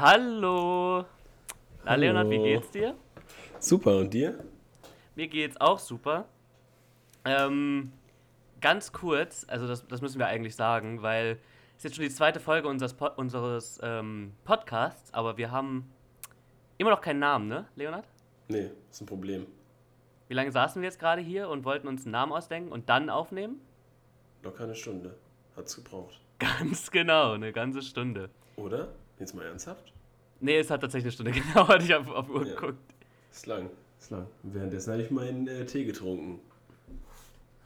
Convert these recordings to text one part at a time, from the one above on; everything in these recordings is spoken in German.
Hallo. Na, Hallo. Leonard, wie geht's dir? Super, und dir? Mir geht's auch super. Ähm, ganz kurz, also das, das müssen wir eigentlich sagen, weil es ist jetzt schon die zweite Folge unseres, Po- unseres ähm, Podcasts, aber wir haben immer noch keinen Namen, ne, Leonard? Nee, ist ein Problem. Wie lange saßen wir jetzt gerade hier und wollten uns einen Namen ausdenken und dann aufnehmen? Locker eine Stunde. Hat's gebraucht. Ganz genau, eine ganze Stunde. Oder? Jetzt mal ernsthaft? Nee, es hat tatsächlich eine Stunde gedauert, ich habe auf die Uhr Ja. geguckt. Ist lang. Ist lang. Währenddessen habe ich meinen äh, Tee getrunken.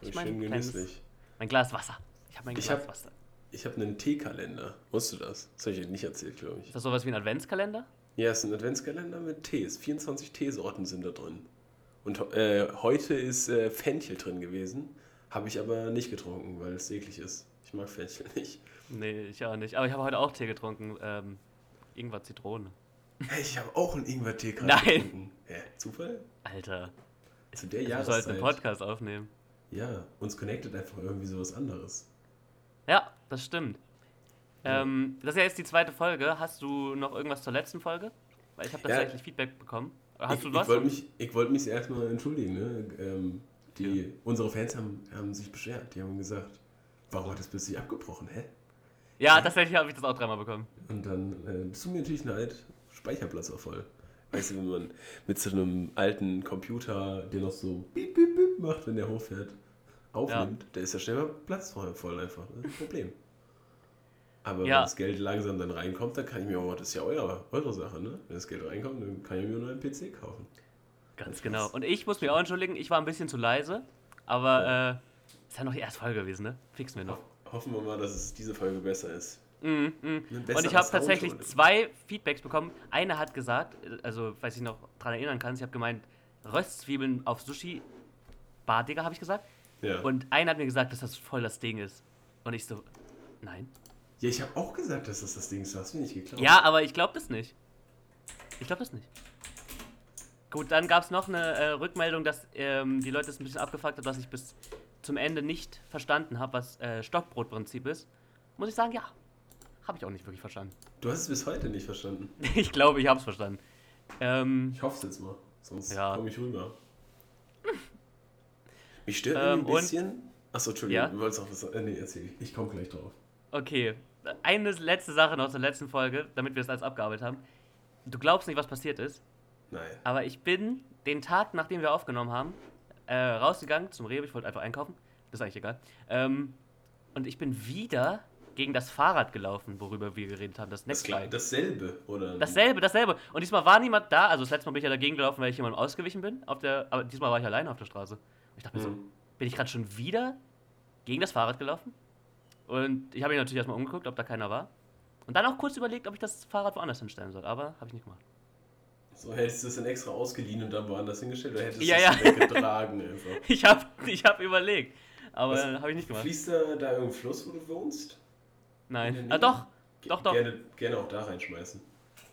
Ich Ich mein schön genüsslich. Mein Glas Wasser. Ich habe mein Glas hab- Wasser. Ich habe einen Teekalender. Wusstest du das? Das habe ich dir nicht erzählt, glaube ich. Ist das sowas wie ein Adventskalender? Ja, es ist ein Adventskalender mit Tees. 24 Teesorten sind da drin. Und äh, heute ist äh, Fenchel drin gewesen. Habe ich aber nicht getrunken, weil es eklig ist. Ich mag Fenchel nicht. Nee, ich auch nicht. Aber ich habe heute auch Tee getrunken. Ähm, Ingwer Zitrone. Hey, ich habe auch einen Ingwer-Tee gerade Nein. getrunken. Hä? Zufall? Alter. Zu der Wir Jahreszeit. sollten einen Podcast aufnehmen. Ja, uns connectet einfach irgendwie sowas anderes. Ja, das stimmt. Ähm, das ist ja jetzt die zweite Folge. Hast du noch irgendwas zur letzten Folge? Weil ich habe Ja. tatsächlich Feedback bekommen. Hast ich, du Ich was? wollte mich, ich wollte mich erstmal entschuldigen. Ne? Ähm, die, Unsere Fans haben, haben sich beschwert. Die haben gesagt, warum hat das plötzlich abgebrochen? Hä? Ja, tatsächlich habe ich das auch dreimal bekommen. Und dann äh, bist du mir natürlich leid, Speicherplatz war voll. Weißt du, wenn man mit so einem alten Computer, der noch so piep, piep, piep macht, wenn der hochfährt, aufnimmt, der ist ja schnell mal Platz voll, einfach. Ne? Das ist ein Problem. Aber Ja. wenn das Geld langsam dann reinkommt, dann kann ich mir auch, das ist ja eure, eure Sache, ne? Wenn das Geld reinkommt, dann kann ich mir nur einen PC kaufen. Ganz genau. Und ich muss mich auch entschuldigen, ich war ein bisschen zu leise. Aber äh, ist ja noch die erste Folge gewesen, ne? Fixen wir noch. Hoffen wir mal, dass es diese Folge besser ist. Mhm. Ein Und ich habe tatsächlich schon. zwei Feedbacks bekommen. Eine hat gesagt, also falls ich noch dran erinnern kann, ich habe gemeint, Röstzwiebeln auf Sushi, Bartiger habe ich gesagt. Ja, Und einer hat mir gesagt, dass das voll das Ding ist. Und ich so, nein. ja ich habe auch gesagt, dass das das Ding ist. Du hast mir nicht geglaubt. Ja, aber ich glaube das nicht. Ich glaube das nicht. Gut, dann gab es noch eine äh, Rückmeldung, dass ähm, die Leute es ein bisschen abgefuckt hat, dass ich bis zum Ende nicht verstanden habe, was äh, Stockbrotprinzip ist. Muss ich sagen, ja. Habe ich auch nicht wirklich verstanden. Du hast es bis heute nicht verstanden. ich glaube, ich habe es verstanden. Ähm, Ich hoffe es jetzt mal, sonst Ja. komme ich rüber. Mich stört Ähm, ein und- bisschen. Achso, Entschuldigung, Ja? du wolltest auch was sagen. Äh, nee, erzähl. Ich, ich komme gleich drauf. okay, eine letzte Sache noch zur letzten Folge, damit wir das alles abgearbeitet haben. Du glaubst nicht, was passiert ist, Nein. aber ich bin den Tag, nachdem wir aufgenommen haben, äh, rausgegangen zum Rewe. Ich wollte einfach einkaufen. Das ist eigentlich egal. Ähm, und ich bin wieder gegen das Fahrrad gelaufen, worüber wir geredet haben. Das Das, klar, Neckbike. dasselbe, oder? Dasselbe, dasselbe. Und diesmal war niemand da. Also das letzte Mal bin ich ja dagegen gelaufen, weil ich jemandem ausgewichen bin. Auf der, aber diesmal war ich alleine auf der Straße. Und ich dachte mir so, Hm. bin ich gerade schon wieder gegen das Fahrrad gelaufen? Und ich habe mich natürlich erstmal umgeguckt, ob da keiner war. Und dann auch kurz überlegt, ob ich das Fahrrad woanders hinstellen soll. Aber habe ich nicht gemacht. So hättest du es dann extra ausgeliehen und dann woanders hingestellt, oder hättest du Ja, es ja. weggetragen einfach. Ich habe ich hab überlegt. Aber habe ich nicht gemacht. Fließt da, da irgendein Fluss, wo du wohnst? Nein. Ah, doch. Ge- Doch, doch. Gerne, gerne auch da reinschmeißen.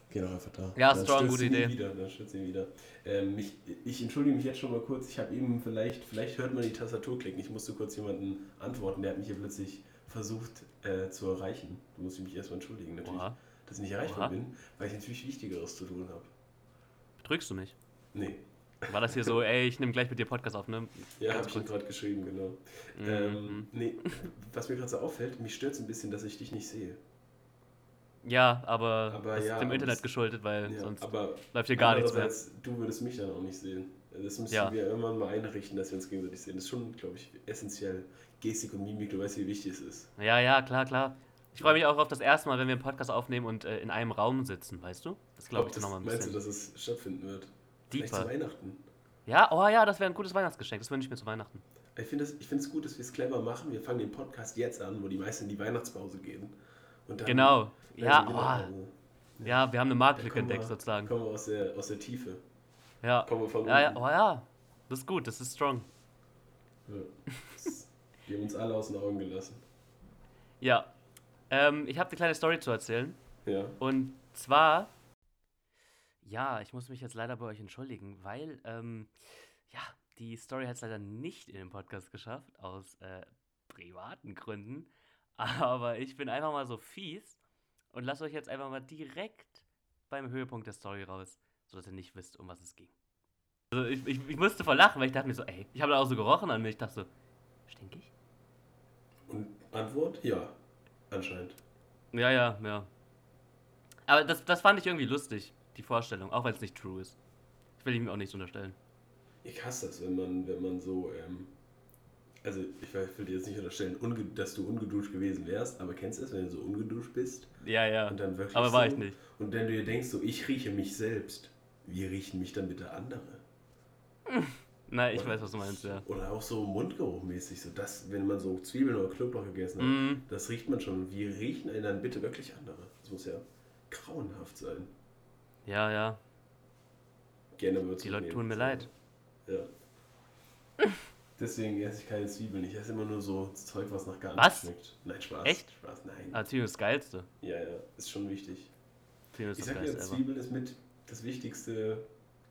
Geh doch einfach da. Ja, Dann strong, gute Idee. Wieder, dann stürzt nie wieder. Ähm, ich, ich entschuldige mich jetzt schon mal kurz. Ich habe eben vielleicht, vielleicht hört man die Tastatur klicken. Ich musste kurz jemanden antworten. Der hat mich hier plötzlich versucht äh, zu erreichen. Da muss ich mich erstmal entschuldigen, natürlich, Oha. dass ich nicht erreichbar Oha. bin, weil ich natürlich Wichtigeres zu tun habe. Betrügst du mich? Nee. War das hier so, ey, ich nehme gleich mit dir Podcast auf, ne? Ja, habe ich gerade geschrieben, genau. Mhm. Ähm, nee, was mir gerade so auffällt, mich stört es ein bisschen, dass ich dich nicht sehe. Ja, aber, Aber das ja, ist dem Internet es- geschuldet, weil Ja, sonst läuft hier gar nichts mehr. Du würdest mich dann auch nicht sehen. Das müssen Ja. wir irgendwann mal einrichten, dass wir uns gegenseitig sehen. Das ist schon, glaube ich, essentiell. Gestik und Mimik, du weißt, wie wichtig es ist. Ja, ja, klar, klar. Ich freue mich auch auf das erste Mal, wenn wir einen Podcast aufnehmen und äh, in einem Raum sitzen, weißt du? Das glaube ich das, nochmal ein Meinst du, bisschen. dass es stattfinden wird? Vielleicht Deeper. zu Weihnachten. Ja, oh ja, das wäre ein gutes Weihnachtsgeschenk. Das wünsche ich mir zu Weihnachten. Ich finde es gut, dass wir es clever machen. Wir fangen den Podcast jetzt an, wo die meisten in die Weihnachtspause gehen. Und dann, Genau. Ja, genau, oh. also, Ja, wir haben eine Marktlücke entdeckt sozusagen. Kommen wir aus der, aus der Tiefe. Ja. Kommen wir von Ja, ja, oh ja. Das ist gut, das ist strong. Ja. Wir haben uns alle aus den Augen gelassen. Ja. Ähm, ich habe eine kleine Story zu erzählen. Ja. Und zwar, ja, ich muss mich jetzt leider bei euch entschuldigen, weil, ähm, ja, die Story hat es leider nicht in den Podcast geschafft, aus äh, privaten Gründen. Aber ich bin einfach mal so fies und lasse euch jetzt einfach mal direkt beim Höhepunkt der Story raus, sodass ihr nicht wisst, um was es ging. Also ich, ich, ich musste voll lachen, weil ich dachte mir so, ey, ich habe da auch so gerochen an mir. Ich dachte so, stink ich? Und Antwort? Ja, anscheinend. Ja, ja, ja. Aber das, das fand ich irgendwie lustig, die Vorstellung, auch wenn es nicht true ist. Das will ich mir auch nicht unterstellen. Ich hasse das, wenn man, wenn man so, ähm, also ich will dir jetzt nicht unterstellen, dass du ungeduscht gewesen wärst, aber kennst du es, wenn du so ungeduscht bist Ja, ja. und dann wirklich Aber so, war ich nicht. Und wenn du dir denkst, so ich rieche mich selbst, wie riechen mich dann bitte andere? Nein, ich weiß, was du meinst, ja. Oder auch so mundgeruchmäßig, so das, wenn man so Zwiebeln oder Knoblauch gegessen hat, Mhm. das riecht man schon. Wie riechen einen dann bitte wirklich andere? Das muss ja grauenhaft sein. Ja, ja. Gerne wird Die Leute tun mir leid. Ja. Deswegen esse ich keine Zwiebeln. Ich esse immer nur so Zeug, was nach gar nichts schmeckt. Nein, Spaß. Echt? Spaß, nein. Ah, Zwiebeln ist das Geilste. Ja, ja, ist schon wichtig. Zwiebeln ist Ich sag ever. Zwiebeln ist mit das wichtigste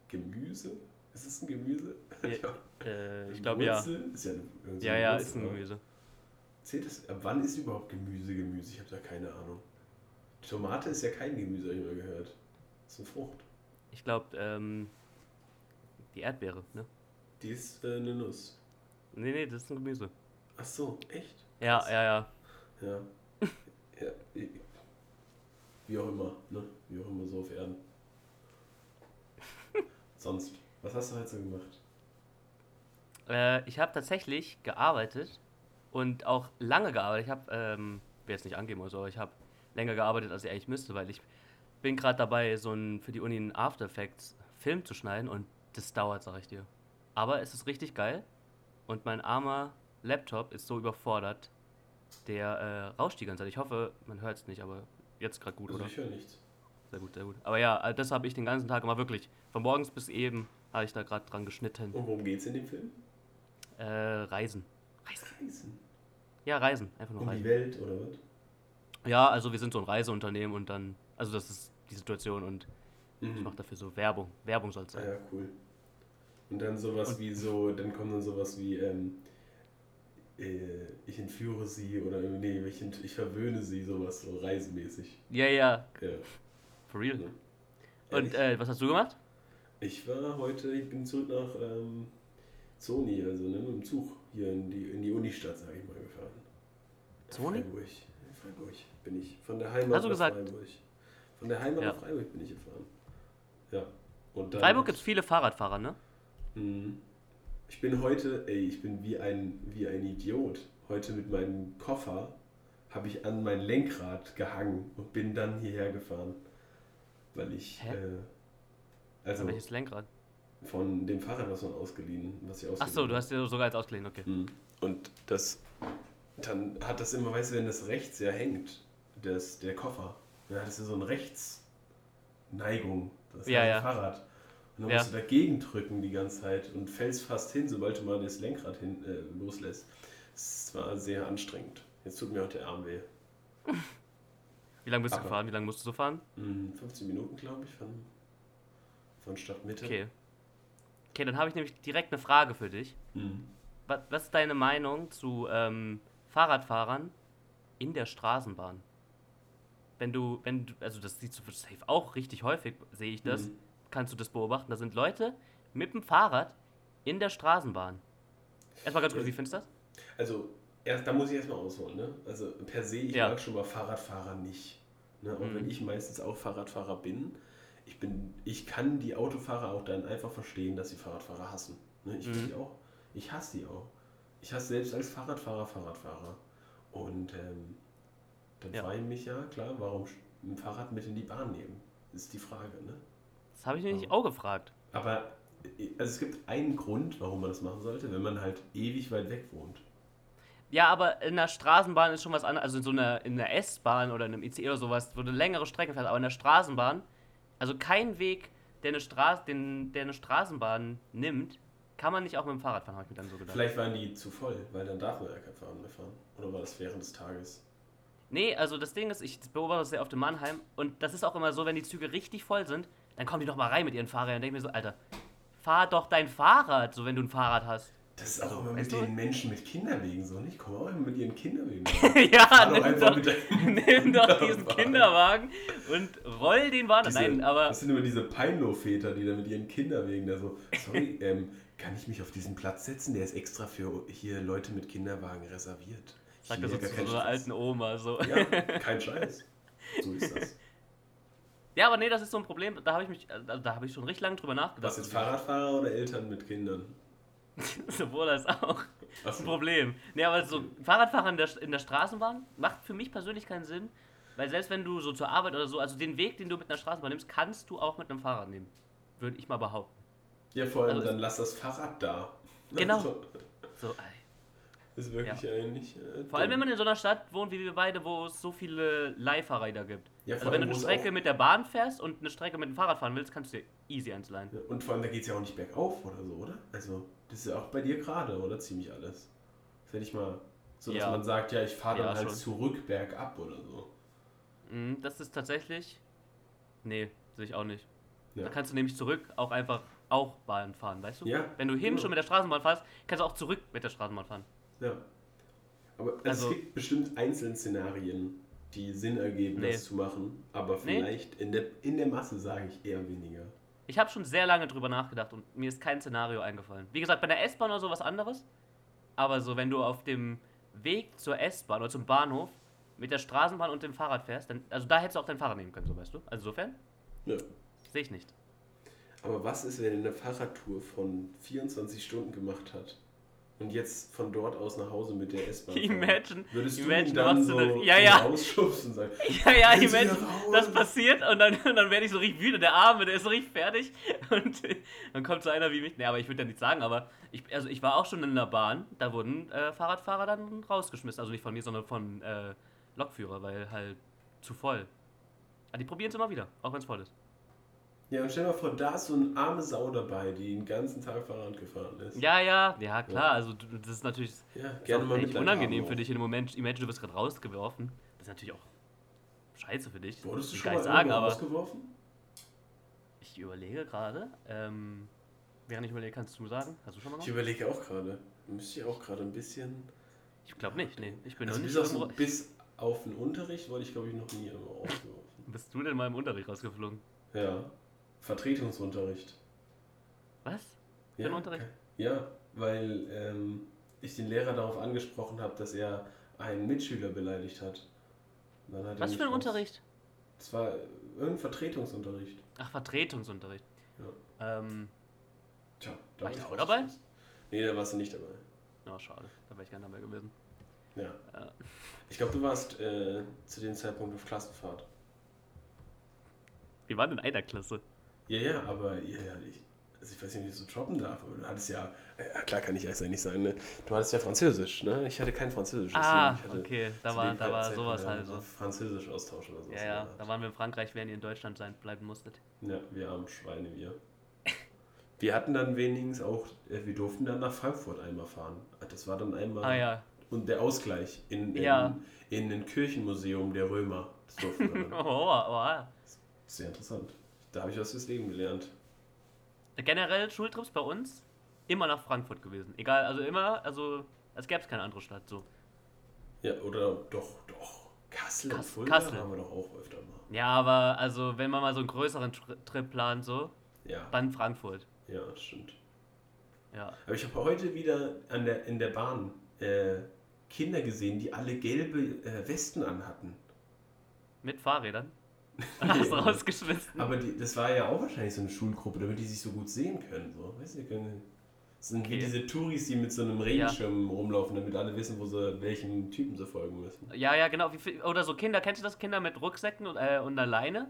Gemüse. Ist es ein Gemüse? Ja, Äh, ich glaube ja. Ist ja, irgendwie so Ja, eine ja, Wurzel, ist ein oder? Gemüse. Zählt es, ab wann ist überhaupt Gemüse Gemüse? Ich habe da keine Ahnung. Tomate ist ja kein Gemüse, habe ich mal gehört. Das ist eine Frucht. Ich glaube, ähm, die Erdbeere, ne? Die ist äh, eine Nuss. Nee, nee, das ist ein Gemüse. Ach so, echt? Ja, Krass. ja, ja. Ja. ja. Wie auch immer, ne? Wie auch immer so auf Erden. Sonst, was hast du heute so gemacht? Äh, ich habe tatsächlich gearbeitet und auch lange gearbeitet. Ich habe, ähm, will jetzt nicht angeben oder so, aber ich habe länger gearbeitet, als ich eigentlich müsste, weil ich bin gerade dabei, so ein, für die Uni einen After Effects Film zu schneiden und das dauert, sag ich dir. Aber es ist richtig geil und mein armer Laptop ist so überfordert, der äh, rauscht die ganze Zeit. Ich hoffe, man hört es nicht, aber jetzt gerade gut, Also oder? ich höre nichts. Sehr gut, sehr gut. Aber ja, äh, das habe ich den ganzen Tag immer wirklich, von morgens bis eben, habe ich da gerade dran geschnitten. Und worum geht's in dem Film? Äh, Reisen. Reisen. Reisen. Ja, Reisen. Einfach nur Um die Reisen. Welt, oder was? Ja, also wir sind so ein Reiseunternehmen und dann, also das ist die Situation und ich Mhm. mache dafür so Werbung. Werbung soll es Ah sein. ja, cool. Und dann sowas wie so, dann kommt dann sowas wie, ähm, äh, ich entführe sie oder nee, ich, ent ich verwöhne sie, sowas so reisemäßig. Ja, ja, Ja. for real. Ja. Und äh, was hast du gemacht? Ich war heute, ich bin zurück nach ähm, Zoni, also ne, mit dem Zug hier in die, in die Unistadt, sage ich mal, gefahren. Zoni? Freiburg. In Freiburg bin ich. Von der Heimat Hast du nach gesagt? Freiburg. Von der Heimat Ja. nach Freiburg bin ich gefahren. Ja. Und dann, Freiburg gibt es viele Fahrradfahrer, ne? Mhm. Ich bin heute, ey, ich bin wie ein, wie ein Idiot. Heute mit meinem Koffer habe ich an mein Lenkrad gehangen und bin dann hierher gefahren. Weil ich, Hä? äh, also Welches Lenkrad? von dem Fahrrad, was man ausgeliehen, was ich ausgeliehen Ach so, du hast dir sogar als ausgeliehen, okay. Mhm. Und das, dann hat das immer, weißt du, wenn das rechts ja hängt, das, der Koffer, dann hat es ja so eine Rechtsneigung, das Ja, ja. Fahrrad. Und dann Ja. musst du dagegen drücken die ganze Zeit und fällst fast hin, sobald du mal das Lenkrad hin, äh, loslässt. Es war sehr anstrengend. Jetzt tut mir auch der Arm weh. Wie lange bist du Aber- gefahren? Wie lange musst du so fahren? Mhm, 15 Minuten, glaube ich, von, von Stadtmitte. Okay. Okay, dann habe ich nämlich direkt eine Frage für dich. Mhm. Was, was ist deine Meinung zu ähm, Fahrradfahrern in der Straßenbahn? Wenn du, wenn du, also das siehst du safe auch richtig häufig, sehe ich das. Mhm. Kannst du das beobachten? Da sind Leute mit dem Fahrrad in der Straßenbahn. Erstmal ganz kurz, wie findest du das? Also, erst, da muss ich erstmal ausholen. Ne? Also, per se, ich Ja. mag schon mal Fahrradfahrer nicht. Ne? Auch Mhm. wenn ich meistens auch Fahrradfahrer bin, ich, bin, ich kann die Autofahrer auch dann einfach verstehen, dass sie Fahrradfahrer hassen. Ne? Ich Mhm. die auch. Ich hasse die auch. Ich hasse selbst als Fahrradfahrer Fahrradfahrer. Und ähm, dann Ja. frage ich mich ja, klar, warum ein Fahrrad mit in die Bahn nehmen? Ist die Frage. Ne? Das habe ich mich auch gefragt. Aber äh, also es gibt einen Grund, warum man das machen sollte, wenn man halt ewig weit weg wohnt. Ja, aber in der Straßenbahn ist schon was anderes. Also in so einer, in einer S-Bahn oder in einem ICE oder sowas, wo du längere Strecken fährst. Aber in der Straßenbahn, also kein Weg, der eine, Straße, den, der eine Straßenbahn nimmt, kann man nicht auch mit dem Fahrrad fahren, habe ich mir dann so gedacht. Vielleicht waren die zu voll, weil dann darf man ja kein Fahrrad mehr fahren. Oder war das während des Tages? Nee, also das Ding ist, ich beobachte das sehr oft in Mannheim und das ist auch immer so, wenn die Züge richtig voll sind, dann kommen die doch mal rein mit ihren Fahrrädern und denke mir so, Alter, fahr doch dein Fahrrad, so wenn du ein Fahrrad hast. Das ist auch Also, immer mit weißt du? den Menschen mit Kinderwegen so, nicht? Komm auch immer mit ihren Kinderwegen. ja, nimm doch, nimm doch diesen Kinderwagen. Und roll den Bahn. Diese, Nein, aber Das sind immer diese Peinlo-Väter, die da mit ihren Kinderwegen da so, sorry, ähm, kann ich mich auf diesen Platz setzen? Der ist extra für hier Leute mit Kinderwagen reserviert. sag Hier das so zu Stress. alten Oma. So. Ja, kein Scheiß. So ist das. Ja, aber nee, das ist so ein Problem. Da habe ich mich, also da habe ich schon richtig lange drüber nachgedacht. Was jetzt Fahrradfahrer oder Eltern mit Kindern? Sowohl als auch. Das ist ein Problem. Nee, aber so Fahrradfahren in der, in der Straßenbahn macht für mich persönlich keinen Sinn. Weil selbst wenn du so zur Arbeit oder so, also den Weg, den du mit einer Straßenbahn nimmst, kannst du auch mit einem Fahrrad nehmen. Würde ich mal behaupten. Ja, vor allem Also- dann lass das Fahrrad da. Genau. Also, So, ey. ist wirklich eigentlich. Äh, Vor allem, wenn man in so einer Stadt wohnt wie wir beide, wo es so viele Leihfahrräder gibt. Ja, also wenn du eine Strecke mit der Bahn fährst und eine Strecke mit dem Fahrrad fahren willst, kannst du dir easy eins leihen. Ja, und vor allem, da geht es ja auch nicht bergauf oder so, oder? Also, das ist ja auch bei dir gerade, oder? Ziemlich alles. Das hätte ich mal. So, dass Ja. man sagt, ja, ich fahre dann Ja, halt schon. zurück bergab oder so. Mhm, das ist tatsächlich. Nee, sehe ich auch nicht. Ja. Da kannst du nämlich zurück auch einfach auch Bahn fahren, weißt du? Ja, Wenn du hin schon mit der Straßenbahn fährst, kannst du auch zurück mit der Straßenbahn fahren. Ja. Aber Also- es gibt bestimmt einzelne Szenarien, die Sinn ergeben, Nee. das zu machen. Aber Nee. vielleicht in der, in der Masse sage ich eher weniger. Ich habe schon sehr lange drüber nachgedacht und mir ist kein Szenario eingefallen. Wie gesagt, bei der S-Bahn oder so was anderes. Aber so, wenn du auf dem Weg zur S-Bahn oder zum Bahnhof mit der Straßenbahn und dem Fahrrad fährst, dann, also da hättest du auch dein Fahrrad nehmen können, so weißt du? Also insofern Ja. sehe ich nicht. Aber was ist, wenn er eine Fahrradtour von 24 Stunden gemacht hat und jetzt von dort aus nach Hause mit der S-Bahn? Imagine, Würdest du imagine, ihn dann so eine, ja, ja, rausschubsen und sagen, ja, ja, imagine, das passiert und dann, und dann werde ich so richtig wütend, der Arme, der ist so richtig fertig. Und dann kommt so einer wie mich, ne, aber ich würde ja nicht sagen, aber ich, also ich war auch schon in der Bahn, da wurden äh, Fahrradfahrer dann rausgeschmissen, also nicht von mir, sondern von äh, Lokführer, weil halt zu voll. Aber die probieren es immer wieder, auch wenn es voll ist. Ja, und stell dir mal vor, da ist so eine arme Sau dabei, die den ganzen Tag Fahrrad gefahren ist. Ja, ja, ja, klar, Ja. also das ist natürlich Ja, gerne mal mit unangenehm für dich in dem Moment. Imagine, du wirst gerade rausgeworfen. Das ist natürlich auch scheiße für dich. Wurdest du ich schon mal sagen, aber rausgeworfen? ich überlege gerade. Ähm, während ich überlege, kannst du sagen? Hast du schon mal Ich noch? überlege auch gerade. Müsste ich auch gerade ein bisschen. Ich glaube nicht, nee. Ich bin Also noch bis nicht auf, so, bis auf den Unterricht wurde ich, glaube ich, noch nie irgendwo rausgeworfen. Bist du denn mal im Unterricht rausgeflogen? Ja. Vertretungsunterricht. Was? Für Ja, Unterricht? Ja, weil ähm, ich den Lehrer darauf angesprochen habe, dass er einen Mitschüler beleidigt hat. Hat Was für ein raus- Unterricht? Das war irgendein Vertretungsunterricht. Ach, Vertretungsunterricht. Ähm, Tja, da War ich auch dabei? Nee, da warst du nicht dabei. oh, schade. Da wäre ich gerne dabei gewesen. Ja. Ja. Ich glaube, du warst äh, zu dem Zeitpunkt auf Klassenfahrt. Wir waren in einer Klasse. Ja, ja, aber ja, ja, ich, also ich weiß nicht, wie ich so droppen darf, aber du hattest ja, ja klar kann ich nicht sagen, ne? du hattest ja Französisch, ne? Ich hatte kein Französisch. Ah, okay. Da war, da war sowas halt so. Französisch austauschen oder so. Ja, ja. Da waren wir in Frankreich, während ihr in Deutschland sein bleiben musstet. Ja, wir armen Schweine, wir. Wir hatten dann wenigstens auch, äh, wir durften dann nach Frankfurt einmal fahren. Das war dann einmal Ah ja. und der Ausgleich in, in, Ja. in ein Kirchenmuseum der Römer. Das durften wir Oh, dann. oh, oh. Sehr interessant. Da habe ich was fürs Leben gelernt. Generell Schultrips bei uns immer nach Frankfurt gewesen. Egal, also immer, also es gäbe keine andere Stadt so. Ja, oder doch, doch. Kassel Kass- Fulda Kassel. haben wir doch auch öfter mal. Ja, aber also wenn man mal so einen größeren Tri Trip plant, so, Ja, dann Frankfurt. ja, das stimmt. Ja. Aber ich habe heute wieder an der, in der Bahn äh, Kinder gesehen, die alle gelbe äh, Westen anhatten. Mit Fahrrädern. Hast rausgeschmissen. Aber die, das war ja auch wahrscheinlich so eine Schulgruppe, damit die sich so gut sehen können. So. Weißt du, die können, das sind wie Okay. diese Touris, die mit so einem Regenschirm rumlaufen, damit alle wissen, wo sie welchen Typen sie folgen müssen. Ja, ja, genau. Wie viel, oder so Kinder, kennst du das? Kinder mit Rucksäcken und, äh, und einer Leine?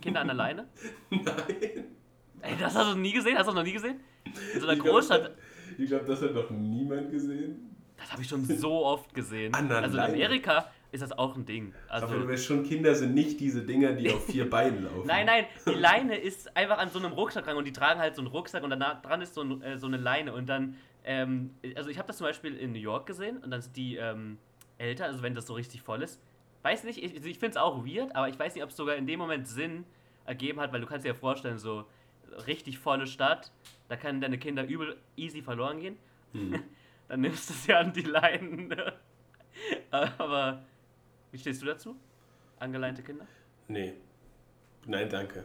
Kinder an der Leine? Nein. Ey, das hast du nie gesehen? Hast du noch nie gesehen? In so einer Ich glaub, Großstadt. Ich glaube, das hat noch niemand gesehen. Das habe ich schon so oft gesehen. An der Also in Leine. Amerika ist das auch ein Ding. Also, Aber du weißt schon, Kinder sind nicht diese Dinger, die auf vier Beinen laufen. Nein, nein, die Leine ist einfach an so einem Rucksack dran und die tragen halt so einen Rucksack und danach dran ist so, ein, äh, so eine Leine und dann, ähm, also ich habe das zum Beispiel in New York gesehen und dann sind die ähm, älter, also wenn das so richtig voll ist. Weiß nicht, ich, ich finde es auch weird, aber ich weiß nicht, ob es sogar in dem Moment Sinn ergeben hat, weil du kannst dir ja vorstellen, so richtig volle Stadt, da können deine Kinder übel easy verloren gehen. Hm. dann nimmst du sie an die Leinen. Ne? Aber wie stehst du dazu? Angeleinte Kinder? Nee. Nein, danke.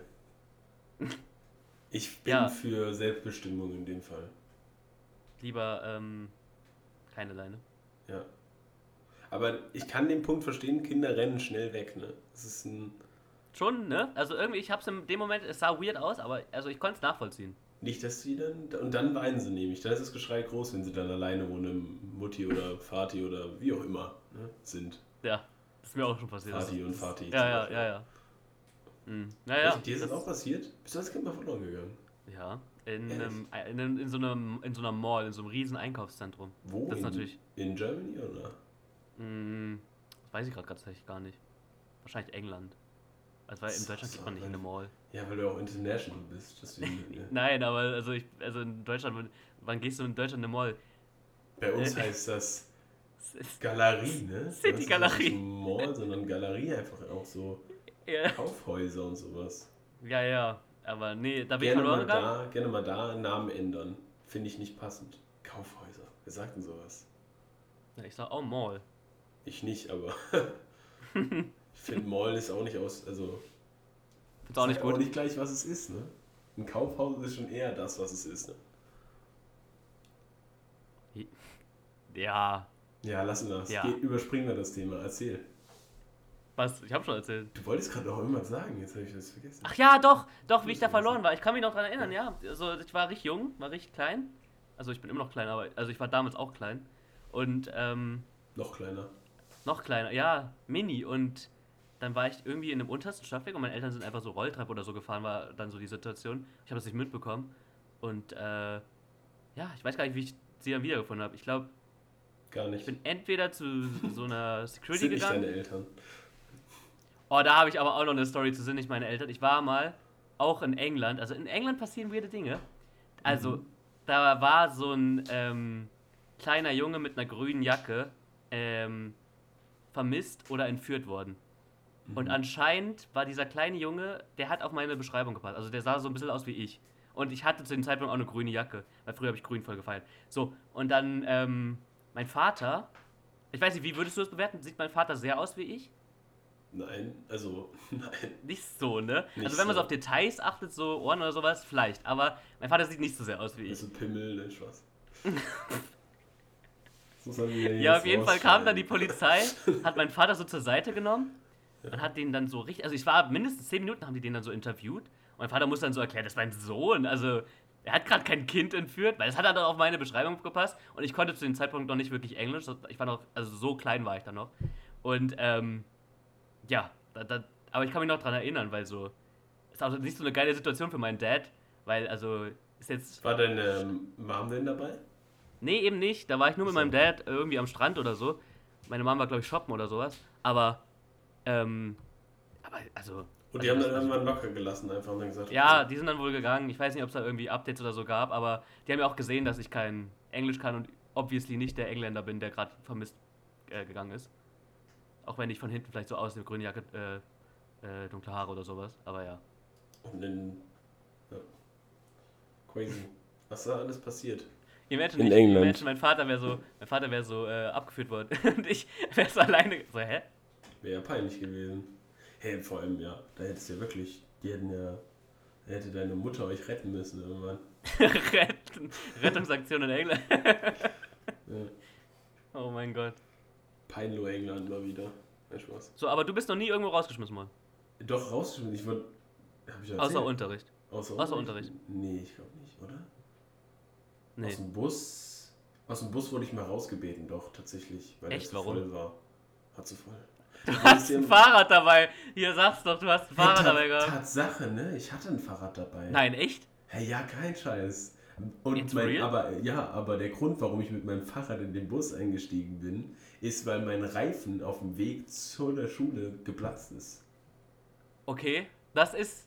Ich bin Ja. für Selbstbestimmung in dem Fall. Lieber ähm, keine Leine. Ja. Aber ich kann den Punkt verstehen, Kinder rennen schnell weg, ne? Das ist ein. Schon, ne? Also irgendwie, ich hab's in dem Moment, es sah weird aus, aber also ich konnte es nachvollziehen. Nicht, dass sie dann. Und dann weinen sie nämlich. Da ist das Geschrei groß, wenn sie dann alleine ohne Mutti oder Vati oder wie auch immer ne, sind. Ja, das ist mir auch schon passiert. Das- und Vati. Ja, ja, Beispiel. ja, ja. Hm. Naja, Echt? Dir ist das das- auch passiert? Bist du als Kind mal verloren gegangen? Ja, in, einem, in, in, so einem, in so einer Mall, in so einem riesen Einkaufszentrum. Wo? Das ist in, natürlich- In Germany oder? Hm, das weiß ich gerade tatsächlich gar nicht. Wahrscheinlich England. Also weil in Deutschland so, geht man nicht in eine Mall. Ja, weil du auch international bist. Deswegen, ja. Nein, aber also ich, also in Deutschland, wann- gehst du in Deutschland in eine Mall? Bei uns Äh. heißt das ist- Galerie, ne? City ist Galerie. Nicht Mall, sondern Galerie einfach auch so Ja, Kaufhäuser und sowas. ja, ja. Aber nee, da bin ich Gerne verloren mal, gegangen. da, gerne mal da Namen ändern. Finde ich nicht passend. Kaufhäuser. Wer sagt denn sowas? Ja, ich sag, oh, Mall. Ich nicht, aber ich finde Mall ist auch nicht aus. Also Find's auch nicht sagt gut. auch nicht gleich, was es ist, ne? Ein Kaufhaus ist schon eher das, was es ist, ne? Ja, Ja, lassen wir das. Ja. Geh, überspringen wir das Thema. Erzähl. was? Ich habe schon erzählt. Du wolltest gerade noch irgendwas sagen, jetzt habe ich das vergessen. Ach ja, doch, doch, wie ich da verloren war. Ich kann mich noch dran erinnern, ja. Also ich war richtig jung, war richtig klein. Also ich bin immer noch klein, aber also ich war damals auch klein. Und ähm, Noch kleiner. noch kleiner, ja, mini. Und dann war ich irgendwie in einem untersten Stockwerk und meine Eltern sind einfach so Rolltreppe oder so gefahren, war dann so die Situation. Ich habe das nicht mitbekommen. Und äh, ja, ich weiß gar nicht, wie ich sie dann wiedergefunden habe. Ich glaube, Gar nicht. ich bin entweder zu so einer Security sind nicht gegangen. deine Eltern. Oh, da habe ich aber auch noch eine Story zu sind, nicht meine Eltern. Ich war mal auch in England. Also in England passieren weirde Dinge. Also, Mhm. da war so ein ähm, kleiner Junge mit einer grünen Jacke ähm, vermisst oder entführt worden. Und anscheinend war dieser kleine Junge, der hat auf meine Beschreibung gepasst. Also der sah so ein bisschen aus wie ich. Und ich hatte zu dem Zeitpunkt auch eine grüne Jacke, weil früher habe ich grün voll gefeiert. So, und dann ähm, mein Vater, ich weiß nicht, wie würdest du das bewerten? Sieht mein Vater sehr aus wie ich? Nein, also nein. Nicht so, ne? Nicht also wenn man so. auf Details achtet, so Ohren oder sowas, vielleicht. Aber mein Vater sieht nicht so sehr aus wie ich. Also Pimmel, ne Spaß. Das Ja, auf jeden Fall kam dann die. Polizei, hat meinen Vater so zur Seite genommen und hat den dann so richtig, also ich war mindestens zehn Minuten, haben die den dann so interviewt. Und mein Vater muss dann so erklären, das ist mein Sohn, also er hat gerade kein Kind entführt, weil das hat dann auf meine Beschreibung gepasst und ich konnte zu dem Zeitpunkt noch nicht wirklich Englisch, ich war noch, also so klein war ich dann noch. Und ähm, ja, da, da, aber ich kann mich noch dran erinnern, weil so, ist auch nicht so eine geile Situation für meinen Dad, weil also ist jetzt War deine Mom denn dabei? Nee, eben nicht. Da war ich nur mit meinem Dad irgendwie am Strand oder so. Meine Mama war, glaube ich, shoppen oder sowas. Aber, ähm, aber, also. Und die haben dann irgendwann locker gelassen, einfach und dann gesagt, Ja, okay, die sind dann wohl gegangen. Ich weiß nicht, ob es da irgendwie Updates oder so gab, aber die haben ja auch gesehen, dass ich kein Englisch kann und obviously nicht der Engländer bin, der gerade vermisst äh, gegangen ist. Auch wenn ich von hinten vielleicht so aussehe, grüne Jacke, äh, äh, dunkle Haare oder sowas. Aber ja. Und dann, ja. Crazy. Was da alles passiert? Imagine, In ich, England. imagine mein Vater wäre so, mein Vater wäre so äh, abgeführt worden und ich wäre so alleine. So, hä? Wäre ja peinlich gewesen. Hey, vor allem, ja, da hättest du ja wirklich, die hätten ja, da hätte deine Mutter euch retten müssen irgendwann. Retten, Rettungsaktion in England. Ja. Oh mein Gott. Peinlo England mal wieder. Kein Spaß. So, aber du bist noch nie irgendwo rausgeschmissen worden. Doch, rausgeschmissen. Ich. Hab ich ja Außer. Unterricht. Außer, außer Unterricht. Nee, ich glaube nicht, oder? Nee. Aus dem Bus. Aus dem Bus wurde ich mal rausgebeten, doch, tatsächlich. Weil Echt? er zu Warum? voll war. Hat zu voll. Du hast ein Fahrrad dabei. Hier sagst doch, du hast ein Fahrrad dabei gehabt. Tatsache, ne? Ich hatte ein Fahrrad dabei. Nein, echt? Hey, ja, kein Scheiß. Und mein, aber ja, aber der Grund, warum ich mit meinem Fahrrad in den Bus eingestiegen bin, ist, weil mein Reifen auf dem Weg zu der Schule geplatzt ist. Okay. Das ist,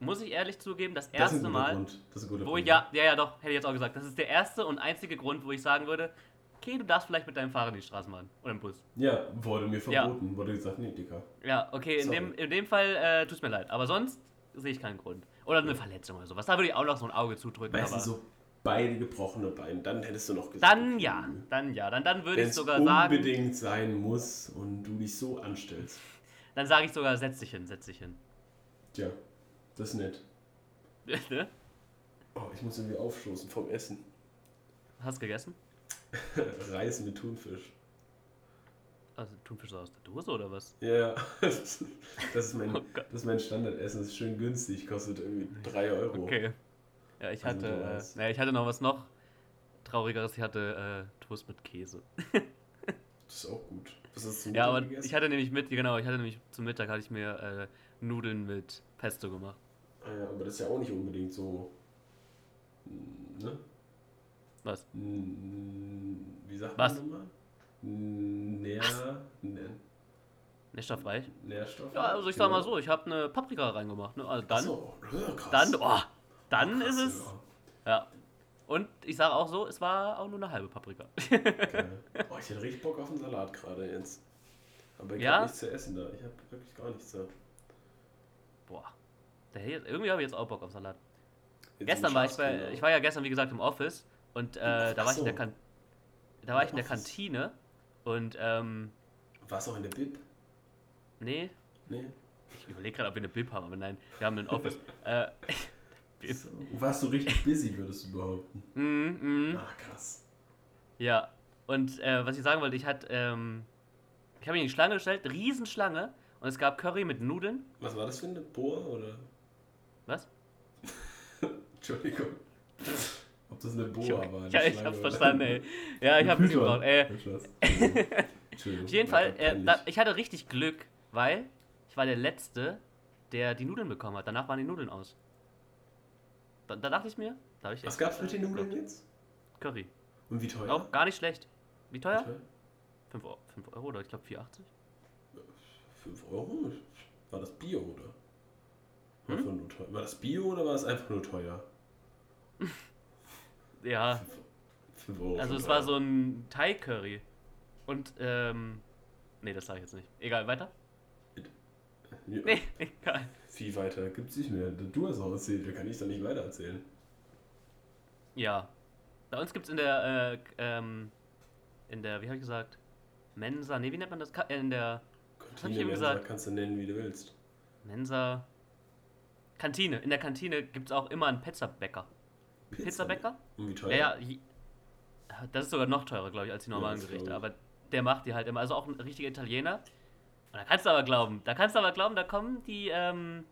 muss ich ehrlich zugeben, das Das ist erste ein guter Mal, Grund. Das ist ein guter wo Grund. ich, ja, ja, ja, doch, hätte ich jetzt auch gesagt. Das ist der erste und einzige Grund, wo ich sagen würde, okay, du darfst vielleicht mit deinem Fahrrad in die Straße machen. Oder im Bus. Ja, wurde mir Ja. verboten. Wurde gesagt, nee, Dicker. Ja, okay, in dem, in dem Fall äh, tut's mir leid. Aber sonst sehe ich keinen Grund. Oder eine Verletzung oder sowas. Da würde ich auch noch so ein Auge zudrücken. Weißt du, aber so beide gebrochene Beine. Dann hättest du noch gesagt. Dann okay, ja, dann ja. Dann, dann würde ich es sogar sagen. unbedingt sein muss und du dich so anstellst. Dann sage ich sogar, setz dich hin, setz dich hin. Tja, das ist nett. ne? Oh, ich muss irgendwie aufstoßen vom Essen. Hast gegessen? Reis mit Thunfisch. Also Thunfisch aus der Dose oder was? Ja, das ist mein, Oh das ist mein Standardessen. Das ist schön günstig, kostet irgendwie 3 Euro. Okay. Ja, ich Also hatte, äh, naja, ich hatte noch was noch traurigeres. Ich hatte äh, Toast mit Käse. Das ist auch gut. Was hast du Ja, aber gegessen? ich hatte nämlich mit, genau, ich hatte nämlich zum Mittag hatte ich mir äh, Nudeln mit Pesto gemacht. Ah ja, aber das ist ja auch nicht unbedingt so. mm, Ne? Was? Wie sagt Was? man nochmal? Nähr, Nähr, Nährstoffreich? Ja, also ich sag mal so, ich habe eine Paprika reingemacht. Ne? Also dann, so, ja krass. dann, oh, dann Krass, ist es. ja. Ja. Und ich sage auch so, es war auch nur eine halbe Paprika. Geil. Oh, ich hätte richtig Bock auf einen Salat gerade jetzt. Aber ich Ja? habe nichts zu essen da. Ich habe wirklich gar nichts da. Boah. Irgendwie habe ich jetzt auch Bock auf Salat. Jetzt Gestern war ich bei, ich war ja gestern wie gesagt im Office und äh, da war ich in der kan da war ich in der. Kantine und ähm, Warst du auch in der Bib? nee, Nee. ich überlege gerade, ob wir eine Bib haben, aber nein, wir haben einen Office. äh. So. Warst du richtig busy, würdest du behaupten? mm, mm, Ach, krass. ja. Und äh, was ich sagen wollte, ich hatte, ähm, ich habe mich in die Schlange gestellt, Riesenschlange und es gab Curry mit Nudeln. Was war das für eine Bohr oder? Was? Entschuldigung. Ob das eine Bohr Ich, war? eine ja, ich hab's verstanden, ey. Ja, ich hab bisschen Python. gebraucht. Spaß. Entschuldigung. Auf jeden war Fall, äh, da, ich hatte richtig Glück, weil ich war der Letzte, der die Nudeln bekommen hat. Danach waren die Nudeln aus. Da, da dachte ich mir, da habe ich Was echt, gab's mit den äh, Nudeln geglaubt. jetzt? Curry. Und wie teuer? Auch gar nicht schlecht. Wie teuer? Wie teuer? 5 Euro, 5 Euro oder ich glaube 4,80. 5 Euro? War das Bio oder? War, Hm? war das Bio oder war es einfach nur teuer? Ja, 5 Euro. also es war so ein Thai-Curry. Und, ähm, nee, das sage ich jetzt nicht. Egal, weiter? Ja, Nee, egal. Wie weiter gibt's nicht mehr. Du hast auch erzählt, da kann ich doch nicht weiter erzählen. Ja. Bei uns gibt es in der, äh, ähm, in der, wie habe ich gesagt? Mensa, nee, wie nennt man das? Äh, In der Kantine eben Mensa gesagt? kannst du nennen, wie du willst. Mensa. Kantine. In der Kantine gibt es auch immer einen Pizzabäcker. Pizzabäcker? Und wie teuer? Ja, ja. Das ist sogar noch teurer, glaube ich, als die normalen das Gerichte. Aber der macht die halt immer. Also auch ein richtiger Italiener. Und da kannst du aber glauben, da kannst du aber glauben, da kommen die ähm,